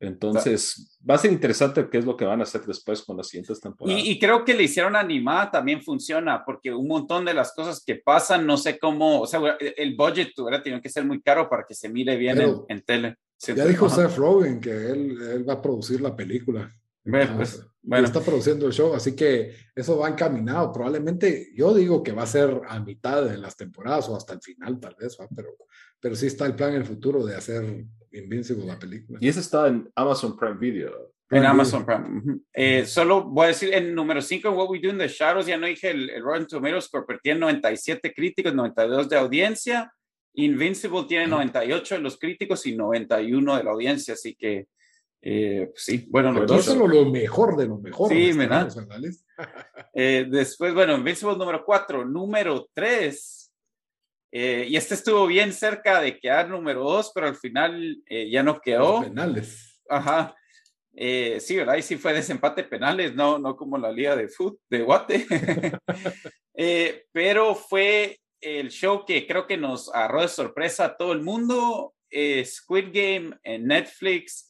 Entonces, va a ser interesante qué es lo que van a hacer después con las siguientes temporadas. Y, creo que le hicieron animada también funciona, porque un montón de las cosas que pasan, no sé cómo, o sea, el budget hubiera tenido que ser muy caro para que se mire bien en, tele. Ya dijo Seth Rogen que él, él va a producir la película. Pues, bueno. Está produciendo el show, así que eso va encaminado. Probablemente yo digo que va a ser a mitad de las temporadas o hasta el final, tal vez, pero, pero sí está el plan en el futuro de hacer Invincible la película. Y eso está en Amazon Prime Video. en Amazon Prime. Eh, solo voy a decir, en número 5, What We Do in the Shadows, ya no dije, el, el Rotten Tomatoes Score tiene 97 críticos, 92 de audiencia. Invincible tiene 98 de los críticos y 91 de la audiencia, así que eh, pues sí, bueno, lo, es lo mejor de lo mejor. Sí, ¿verdad? (laughs) eh, después, bueno, Invincible número 4, número 3. Eh, y este estuvo bien cerca de quedar número 2, pero al final eh, ya no quedó. penales. Ajá. sí, ¿verdad? Y sí fue desempate penales, no, no como la liga de fútbol de Guate. (laughs) (laughs) pero fue el show que creo que nos agarró de sorpresa a todo el mundo. Squid Game en Netflix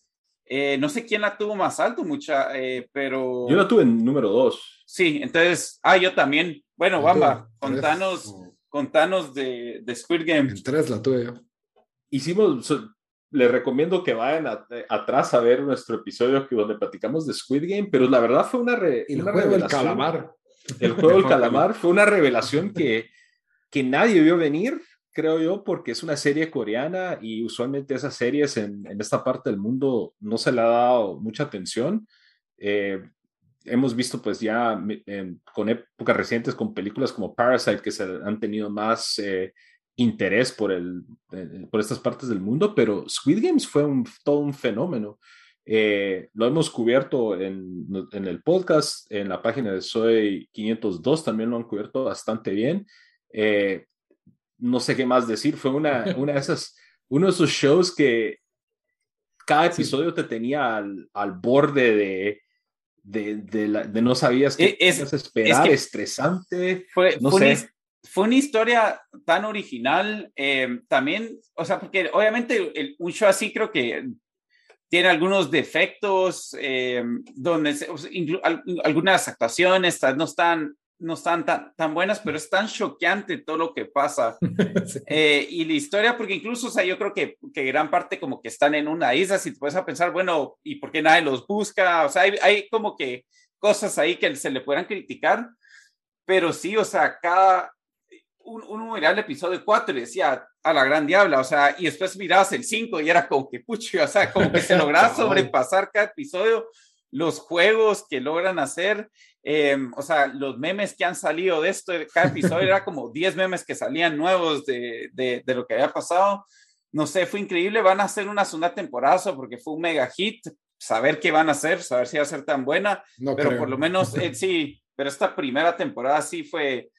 eh, no sé quién la tuvo más alto, mucha, eh, pero... Yo la tuve en número dos. Sí, entonces, ah, yo también. Bueno, Bamba, contanos, contanos de, de, Squid Game. En tres la tuve yo. Hicimos, les recomiendo que vayan atrás a ver nuestro episodio que, donde platicamos de Squid Game, pero la verdad fue una, re, el juego del calamar. El juego del (laughs) calamar fue una revelación que, que nadie vio venir creo yo, porque es una serie coreana y usualmente esas series en, en esta parte del mundo no se le ha dado mucha atención. Eh, hemos visto pues ya con épocas recientes con películas como Parasite que se han tenido más eh, interés por, el, eh, por estas partes del mundo, pero Squid Games fue un, todo un fenómeno. lo hemos cubierto en, en, el podcast, en la página de Soy 502 también lo han cubierto bastante bien no sé qué más decir, fue una, (laughs) una de esas, uno de esos shows que cada episodio te tenía al, al borde de, de, de, no sabías qué e, es, esperar, estresante. Fue, no fue, sé. Una, fue una historia tan original, eh, también, o sea, porque obviamente un show así creo que tiene algunos defectos, eh, donde algunas actuaciones no están no están tan, tan buenas, pero es tan choqueante todo lo que pasa. (laughs) Eh, y la historia, porque incluso, o sea, yo creo que, que, gran parte como que están en una isla, si te puedes a pensar, bueno, ¿y por qué nadie los busca? O sea, hay, hay como que cosas ahí que se le puedan criticar, pero sí, o sea, cada, un, uno miraba el episodio 4 y decía, a la gran diabla, o sea, y después mirabas el 5 y era como que, pucho, o sea, como que se (laughs) lograba sobrepasar cada episodio, los juegos que logran hacer Em, o sea, los memes que han salido de esto, cada episodio era como 10 memes que salían nuevos de, de, de, lo que había pasado. No sé, fue increíble. Van a hacer una segunda temporada porque fue un mega hit. Saber qué van a hacer, saber si va a ser tan buena. pero por lo menos eh, sí, pero esta primera temporada sí fue,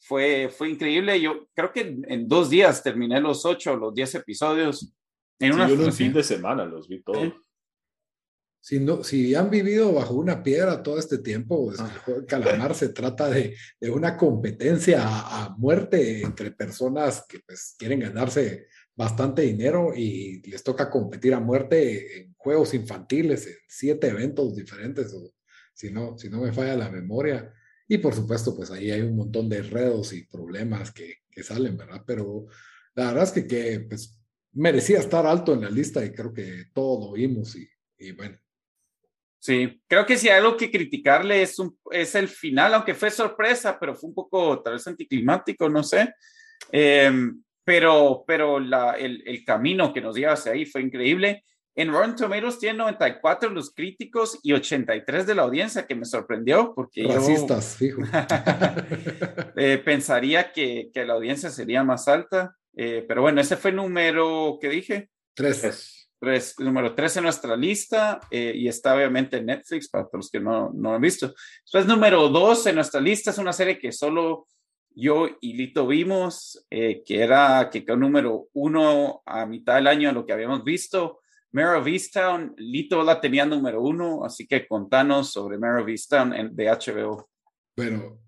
fue, fue increíble. Yo creo que en, dos días terminé los ocho, los diez episodios. En una, un fin de semana los vi todos si, no, si han vivido bajo una piedra todo este tiempo, pues, ah. el calamar se trata de, de una competencia a, muerte entre personas que pues, quieren ganarse bastante dinero y les toca competir a muerte en juegos infantiles, en siete eventos diferentes, o, si, no, si no me falla la memoria. Y por supuesto, pues ahí hay un montón de redos y problemas que, que salen, ¿verdad? Pero la verdad es que, que pues, merecía estar alto en la lista y creo que todos lo vimos y, y bueno, Sí, creo que si hay algo que criticarle es, un, es el final, aunque fue sorpresa, pero fue un poco tal vez anticlimático, no sé. Em, pero, pero la, el, el, camino que nos lleva hacia ahí fue increíble. En Rotten Tomatoes tiene 94 los críticos y 83 de la audiencia, que me sorprendió porque Racistas, fijo. (laughs) eh, pensaría que, que, la audiencia sería más alta, eh, pero bueno, ese fue el número que dije. Tres. Tres, número tres en nuestra lista eh, y está obviamente en Netflix para los que no, no lo han visto. Después, número dos en nuestra lista es una serie que solo yo y Lito vimos, eh, que era que quedó número uno a mitad del año de lo que habíamos visto. Mare of Easttown, Lito la tenía número uno, así que contanos sobre Mare of Easttown en, de HBO. Bueno,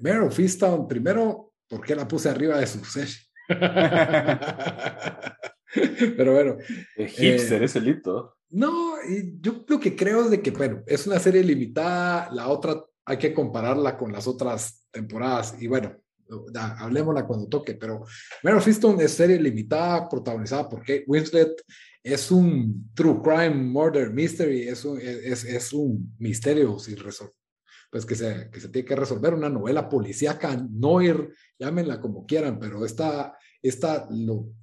Mare of Easttown, primero, ¿por qué la puse arriba de Succession? (laughs) (laughs) (laughs) Pero bueno. El hipster, eh, es el Lito. No, yo lo que creo es de que, bueno, es una serie limitada, la otra hay que compararla con las otras temporadas y bueno, ya, hablemosla cuando toque, pero Mare of Easttown es serie limitada, protagonizada por Kate Winslet, es un true crime murder mystery, es un, es, es un misterio sin resolver, pues que se, que se tiene que resolver, una novela policíaca, noir, llámenla como quieran, pero esta, esta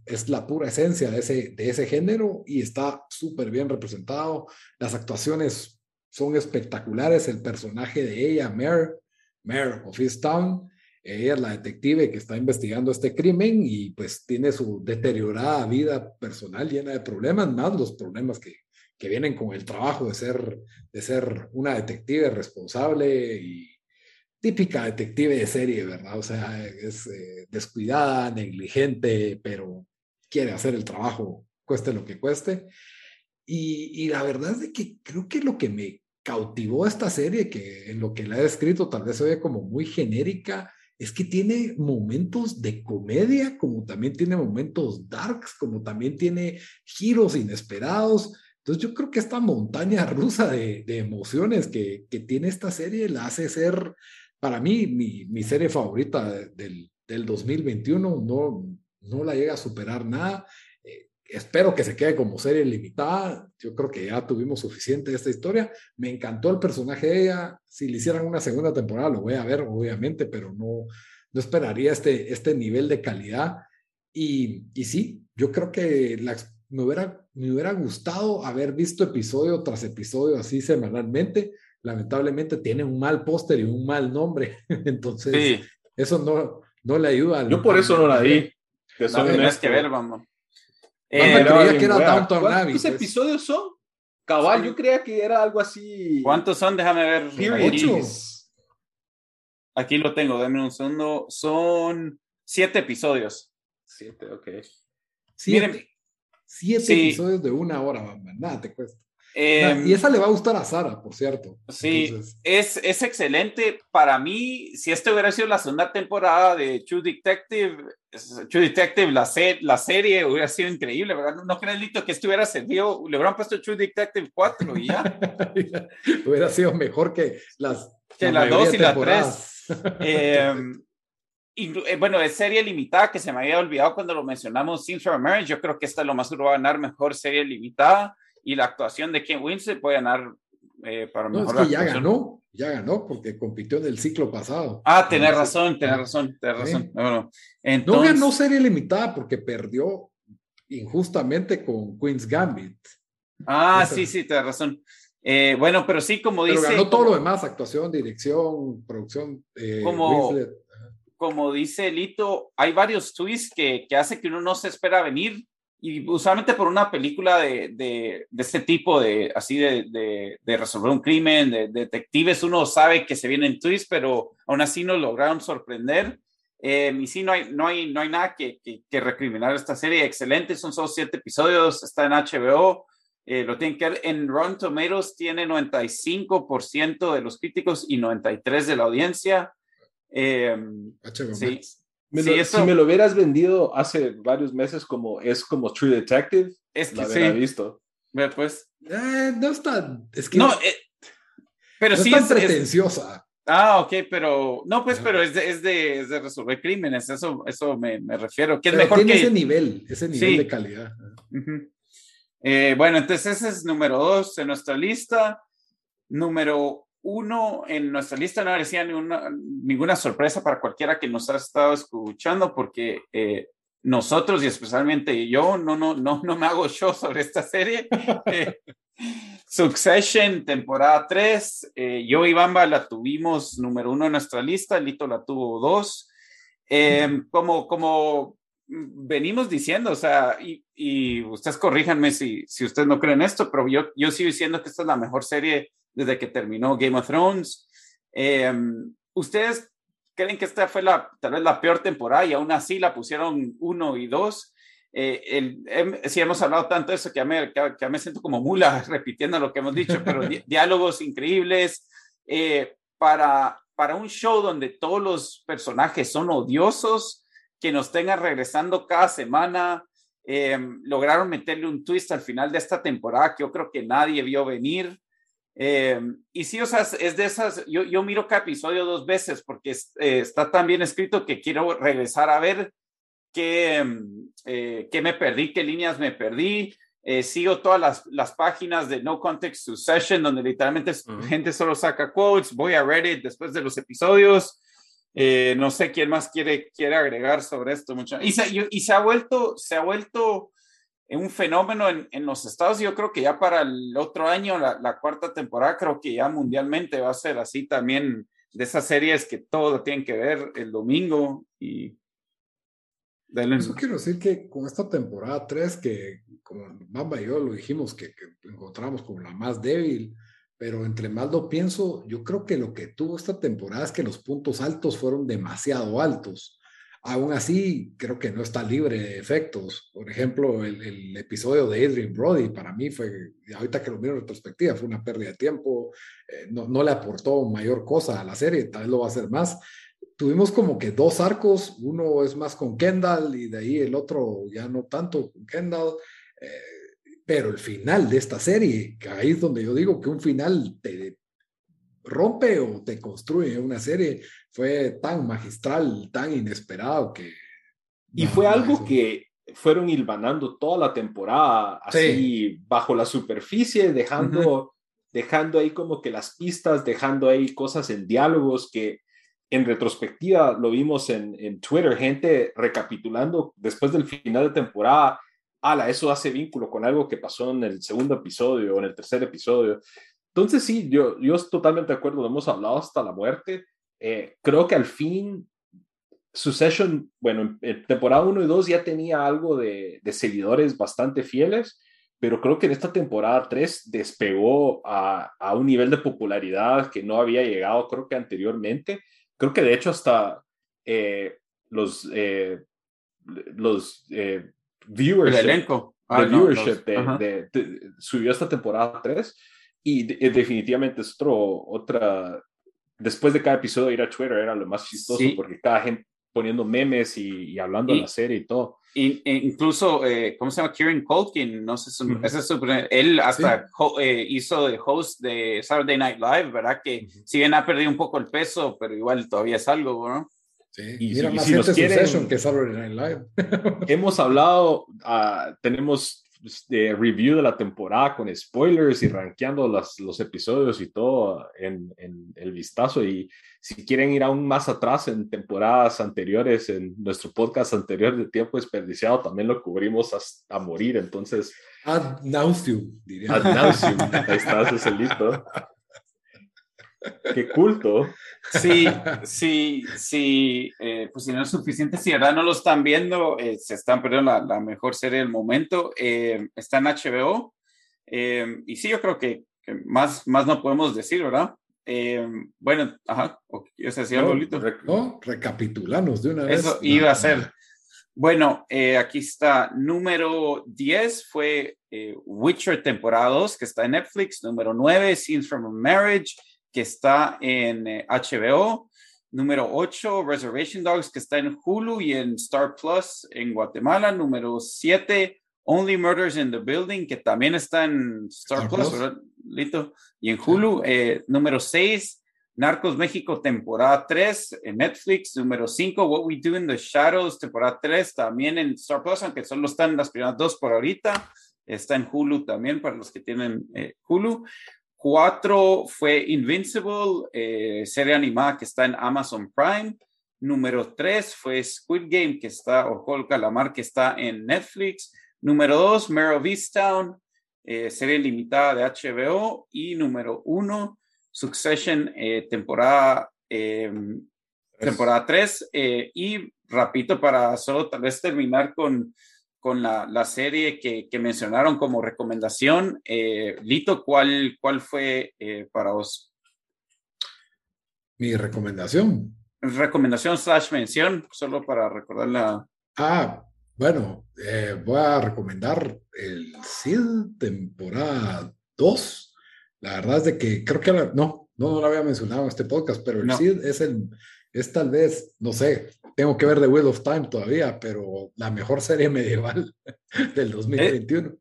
es la pura esencia de ese, de ese género y está súper bien representado, las actuaciones son espectaculares, el personaje de ella, Mare, Mare of Easttown, ella es la detective que está investigando este crimen y pues tiene su deteriorada vida personal llena de problemas, más los problemas que, que vienen con el trabajo de ser, de ser una detective responsable y típica detective de serie, ¿verdad? O sea, es eh, descuidada, negligente, pero quiere hacer el trabajo, cueste lo que cueste. Y, y la verdad es de que creo que lo que me cautivó esta serie, que en lo que la he escrito tal vez se ve como muy genérica, es que tiene momentos de comedia, como también tiene momentos darks, como también tiene giros inesperados. Entonces yo creo que esta montaña rusa de, de emociones que, que, tiene esta serie la hace ser, para mí, mi, mi serie favorita del, del 2021. No, no la llega a superar nada espero que se quede como serie limitada. Yo creo que ya tuvimos suficiente de esta historia. Me encantó el personaje de ella. Si le hicieran una segunda temporada, lo voy a ver, obviamente, pero no, no esperaría este, este nivel de calidad. Y, y sí, yo creo que la, me, hubiera, me hubiera gustado haber visto episodio tras episodio así semanalmente. Lamentablemente tiene un mal póster y un mal nombre. (laughs) Entonces, eso no, no le ayuda. Yo por eso no la vi. Que tienes que ver, vamos. Eh, creía que era Downton Abbey. ¿Cuántos pues. episodios son? Cabal, yo creía que era algo así. ¿Cuántos son? Déjame ver. Aquí lo tengo, dame un segundo. Son siete episodios. Siete, ok. Siete, Miren, siete episodios de una hora, nada te cuesta. Eh, y esa le va a gustar a Sara, por cierto. Sí, es, es excelente. Para mí, si este hubiera sido la segunda temporada de True Detective, True Detective, la, la serie hubiera sido increíble, ¿verdad? No, no crees, Lito, que esto hubiera servido, le hubieran puesto True Detective 4 y ya. (laughs) hubiera sido mejor que las, que las dos y las tres. (laughs) Em, eh, bueno, es serie limitada que se me había olvidado cuando lo mencionamos, Sin for Marriage. Yo creo que esta es lo más va a ganar mejor serie limitada y la actuación de Ken Winslet puede ganar eh, para no, mejor es que ya ganó, ya ganó porque compitió en el ciclo pasado. Ah, tenés razón, tenés razón, tenés razón. Bueno, entonces... No ganó serie limitada porque perdió injustamente con Queen's Gambit. Ah, sí, sí, tenés razón. Eh, bueno, pero sí, como pero dice. Ganó todo lo demás: actuación, dirección, producción. Eh, como, como dice Lito, hay varios twists que, que hace que uno no se espera venir y usualmente por una película de, de, de este tipo, de así de, de, resolver un crimen, de, detectives, uno sabe que se vienen twists, pero aún así nos lograron sorprender. Eh, y sí, no hay, no hay, no hay nada que, que, recriminar esta serie. Excelente, son solo siete episodios, está en HBO. Eh, lo tienen que ver en Rotten Tomatoes, tiene 95% de los críticos y 93% de la audiencia. Eh, sí, si me lo hubieras vendido hace varios meses como es como True Detective, es que la sí. visto. Pues. Eh, no está. Es que no, eh, pero no sí es tan pretenciosa. ah, ok, pero no, pues, pero es de, es de, es de resolver crímenes, eso, eso me, me refiero. Que es mejor tiene que... ese nivel, ese nivel de calidad. eh, bueno, entonces ese es número dos en nuestra lista. Número uno en nuestra lista no parecía ninguna, ninguna sorpresa para cualquiera que nos ha estado escuchando, porque eh, nosotros y especialmente yo no, no, no, no me hago show sobre esta serie. (laughs) Eh, Succession, temporada 3. Eh, yo y Bamba la tuvimos número uno en nuestra lista, Lito la tuvo dos. Eh, como, como venimos diciendo, o sea, y, y, ustedes corríjanme si, si ustedes no creen esto, pero yo, yo sigo diciendo que esta es la mejor serie desde que terminó Game of Thrones. ¿Ustedes creen que esta fue la, tal vez la peor temporada y aún así la pusieron uno y dos. Eh, el, em, sí, hemos hablado tanto de eso que ya, me, que, me siento como mula (laughs) repitiendo lo que hemos dicho, pero (laughs) diálogos increíbles. Eh, para, para un show donde todos los personajes son odiosos, que nos tengan regresando cada semana, em, lograron meterle un twist al final de esta temporada que yo creo que nadie vio venir. Eh, y sí, o sea, es de esas, yo, yo miro cada episodio dos veces porque eh, está tan bien escrito que quiero regresar a ver qué, eh, qué me perdí, qué líneas me perdí. sigo todas las, las, páginas de No Context Succession, donde literalmente gente solo saca quotes. Voy a Reddit después de los episodios. no sé quién más quiere, quiere agregar sobre esto. Mucho. Y, se, y se ha vuelto, se ha vuelto un fenómeno en, en, los estados. Yo creo que ya para el otro año, la, cuarta temporada, creo que ya mundialmente va a ser así también de esas series que todo tienen que ver el domingo y... Eso quiero decir que con esta temporada 3, que como Bamba y yo lo dijimos, que, que encontramos como la más débil, pero entre más lo pienso, yo creo que lo que tuvo esta temporada es que los puntos altos fueron demasiado altos Aún así, creo que no está libre de efectos. Por ejemplo, el, episodio de Adrian Brody para mí fue, ahorita que lo miro en retrospectiva, fue una pérdida de tiempo, eh, no, no, le aportó mayor cosa a la serie, tal vez lo va a hacer más. Tuvimos como que dos arcos, uno es más con Kendall y de ahí el otro ya no tanto con Kendall. Eh, pero el final de esta serie, que ahí es donde yo digo que un final te, rompe o te construye una serie, fue tan magistral, tan inesperado que... Y fue algo que fueron hilvanando toda la temporada, así bajo la superficie, dejando, dejando ahí como que las pistas, dejando ahí cosas en diálogos que en retrospectiva lo vimos en, en Twitter, gente recapitulando después del final de temporada, ala, eso hace vínculo con algo que pasó en el segundo episodio o en el tercer episodio. Entonces sí, yo, yo estoy totalmente de acuerdo, lo hemos hablado hasta la muerte. Eh, creo que al fin Succession, bueno, en temporada 1 y 2 ya tenía algo de, de, seguidores bastante fieles, pero creo que en esta temporada 3 despegó a, a, un nivel de popularidad que no había llegado, creo que anteriormente. Creo que de hecho hasta eh, los, eh, los viewers... El elenco. Ah, viewership de, subió esta temporada 3 y eh, definitivamente es otro, otra, después de cada episodio ir a Twitter era lo más chistoso porque cada gente poniendo memes y, hablando de la serie y todo. e incluso, eh, ¿cómo se llama? Kieran Culkin, no sé, ese es él hasta eh, hizo de host de Saturday Night Live, ¿verdad? Que si bien ha perdido un poco el peso, pero igual todavía es algo, ¿no? Sí, y mira, si, más gente nos quieren, que Saturday Night Live. (laughs) hemos hablado, uh, tenemos de review de la temporada con spoilers y rankeando los, los episodios y todo en, en, el vistazo. Y si quieren ir aún más atrás en temporadas anteriores, en nuestro podcast anterior de Tiempo Desperdiciado, también lo cubrimos hasta a morir. Entonces. Ad nauseum, diría. Ad nauseum. Ahí estás, es el listo. (laughs) Qué culto. Sí, sí, sí, eh, pues si no es suficiente, si ahora no lo están viendo, eh, se están perdiendo la, la, mejor serie del momento. Eh, está en HBO. y sí, yo creo que, que, más, más no podemos decir, ¿verdad? bueno, ajá, ¿quieres decir algo, Lito? No, recapitulamos de una vez. Eso iba a ser. Bueno, aquí está. Número 10 fue Witcher temporada 2, que está en Netflix. Número 9, Scenes from a Marriage que está en HBO. Eh, número 8, Reservation Dogs, que está en Hulu y en Star Plus en Guatemala. Número 7, Only Murders in the Building, que también está en Star, Plus, Lito, y en Hulu. Eh, número 6, Narcos México, temporada 3 en Netflix. Número 5, What We Do in the Shadows, temporada 3, también en Star Plus, aunque solo están las primeras dos por ahorita. Está en Hulu también para los que tienen eh, Hulu. Cuatro fue Invincible, eh, serie animada que está en Amazon Prime. Número 3 fue Squid Game, que está, o Col Calamar, que está en Netflix. Número 2, Mare of Easttown, eh, serie limitada de HBO. Y número 1, Succession, eh, temporada, em, temporada 3. Eh, y rapidito para solo tal vez terminar con, con la, la serie que, que, mencionaron como recomendación. Lito, ¿cuál, cuál fue para vos? Mi recomendación recomendación slash mención, solo para recordarla. Ah, bueno, eh, voy a recomendar el CID temporada 2. La verdad es de que creo que no, no, no lo había mencionado en este podcast, pero el CID es el, es tal vez, no sé, tengo que ver The Wheel of Time todavía, pero la mejor serie medieval (laughs) del 2021.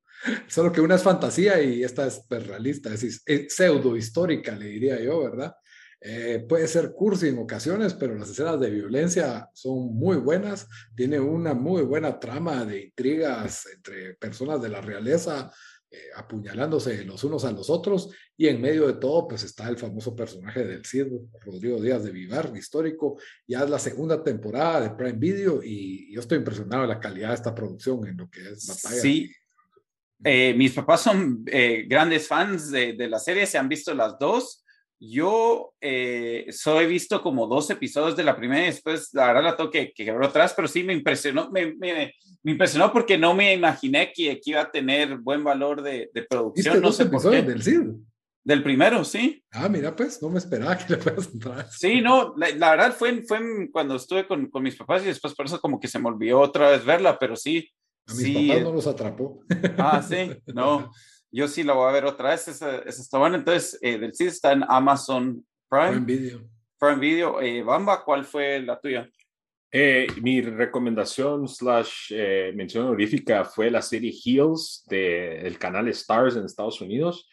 Solo que una es fantasía y esta es pues, realista, es, es pseudo histórica, le diría yo, ¿verdad? Eh, puede ser cursi en ocasiones, pero las escenas de violencia son muy buenas. Tiene una muy buena trama de intrigas entre personas de la realeza eh, apuñalándose los unos a los otros. Y en medio de todo, pues está el famoso personaje del Cid, Rodrigo Díaz de Vivar, histórico. Ya es la segunda temporada de Prime Video y yo estoy impresionado de la calidad de esta producción en lo que es batalla. Sí. Eh, mis papás son grandes fans de la serie, se han visto las dos yo eh, he visto como dos episodios de la primera y después la verdad la tengo que, que atrás, pero sí me impresionó, me, me, impresionó porque no me imaginé que, iba a tener buen valor de, de producción. No sé episodios del CID? Del primero, sí. Ah, mira, pues no me esperaba que le fueras entrar. Sí, no, la, verdad fue, fue cuando estuve con, con, mis papás y después por eso como que se me olvidó otra vez verla, pero sí. A mis papás no los atrapó. Ah, sí, no. (laughs) Yo sí la voy a ver otra vez. Esa, está buena. Entonces, eh, del CID está en Amazon Prime. Prime Video. Prime Video. Eh, Bamba, ¿cuál fue la tuya? Eh, mi recomendación slash mención honorífica fue la serie Heels del canal Stars en Estados Unidos.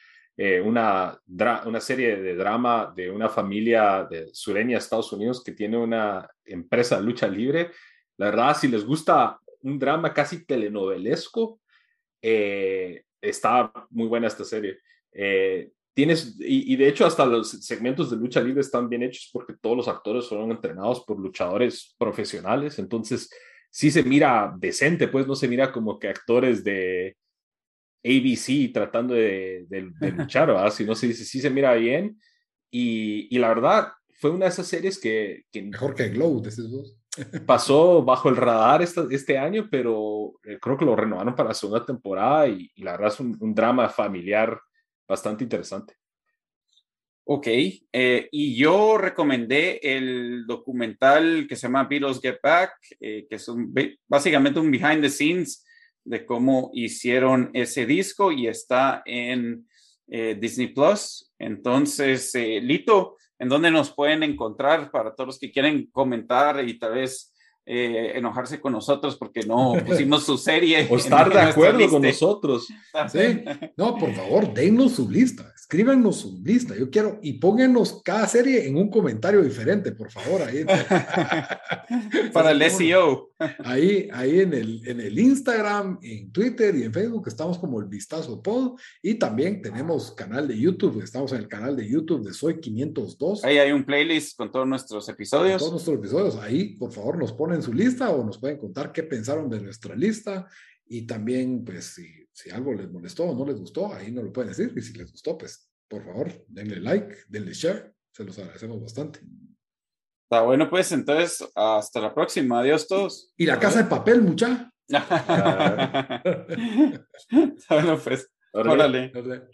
una, una serie de drama de una familia de sureña Estados Unidos que tiene una empresa de lucha libre. La verdad, si les gusta un drama casi telenovelesco, eh, está muy buena esta serie. Eh, tienes, y, de hecho hasta los segmentos de lucha libre están bien hechos porque todos los actores fueron entrenados por luchadores profesionales, entonces sí se mira decente, pues no se mira como que actores de ABC tratando de, luchar, ¿verdad? Sino sí, sí se mira bien y, y, la verdad fue una de esas series que... que Mejor que Glow, de esos dos pasó bajo el radar este, año, pero eh, creo que lo renovaron para la segunda temporada y, la verdad es un, drama familiar bastante interesante. Ok, eh, y yo recomendé el documental que se llama Beatles Get Back, eh, que es un, básicamente un behind the scenes de cómo hicieron ese disco y está en Disney Plus. Entonces, Lito, en dónde nos pueden encontrar para todos los que quieren comentar y tal vez eh, enojarse con nosotros porque no pusimos su serie. (laughs) o estar de acuerdo con nosotros. Sí. No, por favor, dennos su lista, escríbanos su lista. Yo quiero, y pónganos cada serie en un comentario diferente, por favor. Ahí. (laughs) (laughs) Para el SEO. Ahí, ahí en el, en el Instagram, en Twitter y en Facebook estamos como el Vistazo Pod. Y también tenemos canal de YouTube, estamos en el canal de YouTube de Soy 502. Ahí hay un playlist con todos nuestros episodios. todos nuestros episodios. Ahí, por favor, nos ponen su lista o nos pueden contar qué pensaron de nuestra lista y también, pues, si, si algo les molestó o no les gustó, ahí nos lo pueden decir y si les gustó, pues, por favor, denle like, denle share, se los agradecemos bastante. Está bueno, pues, entonces, hasta la próxima. Adiós todos. Y la casa de papel, mucha. (laughs) bueno, pues, órale. órale.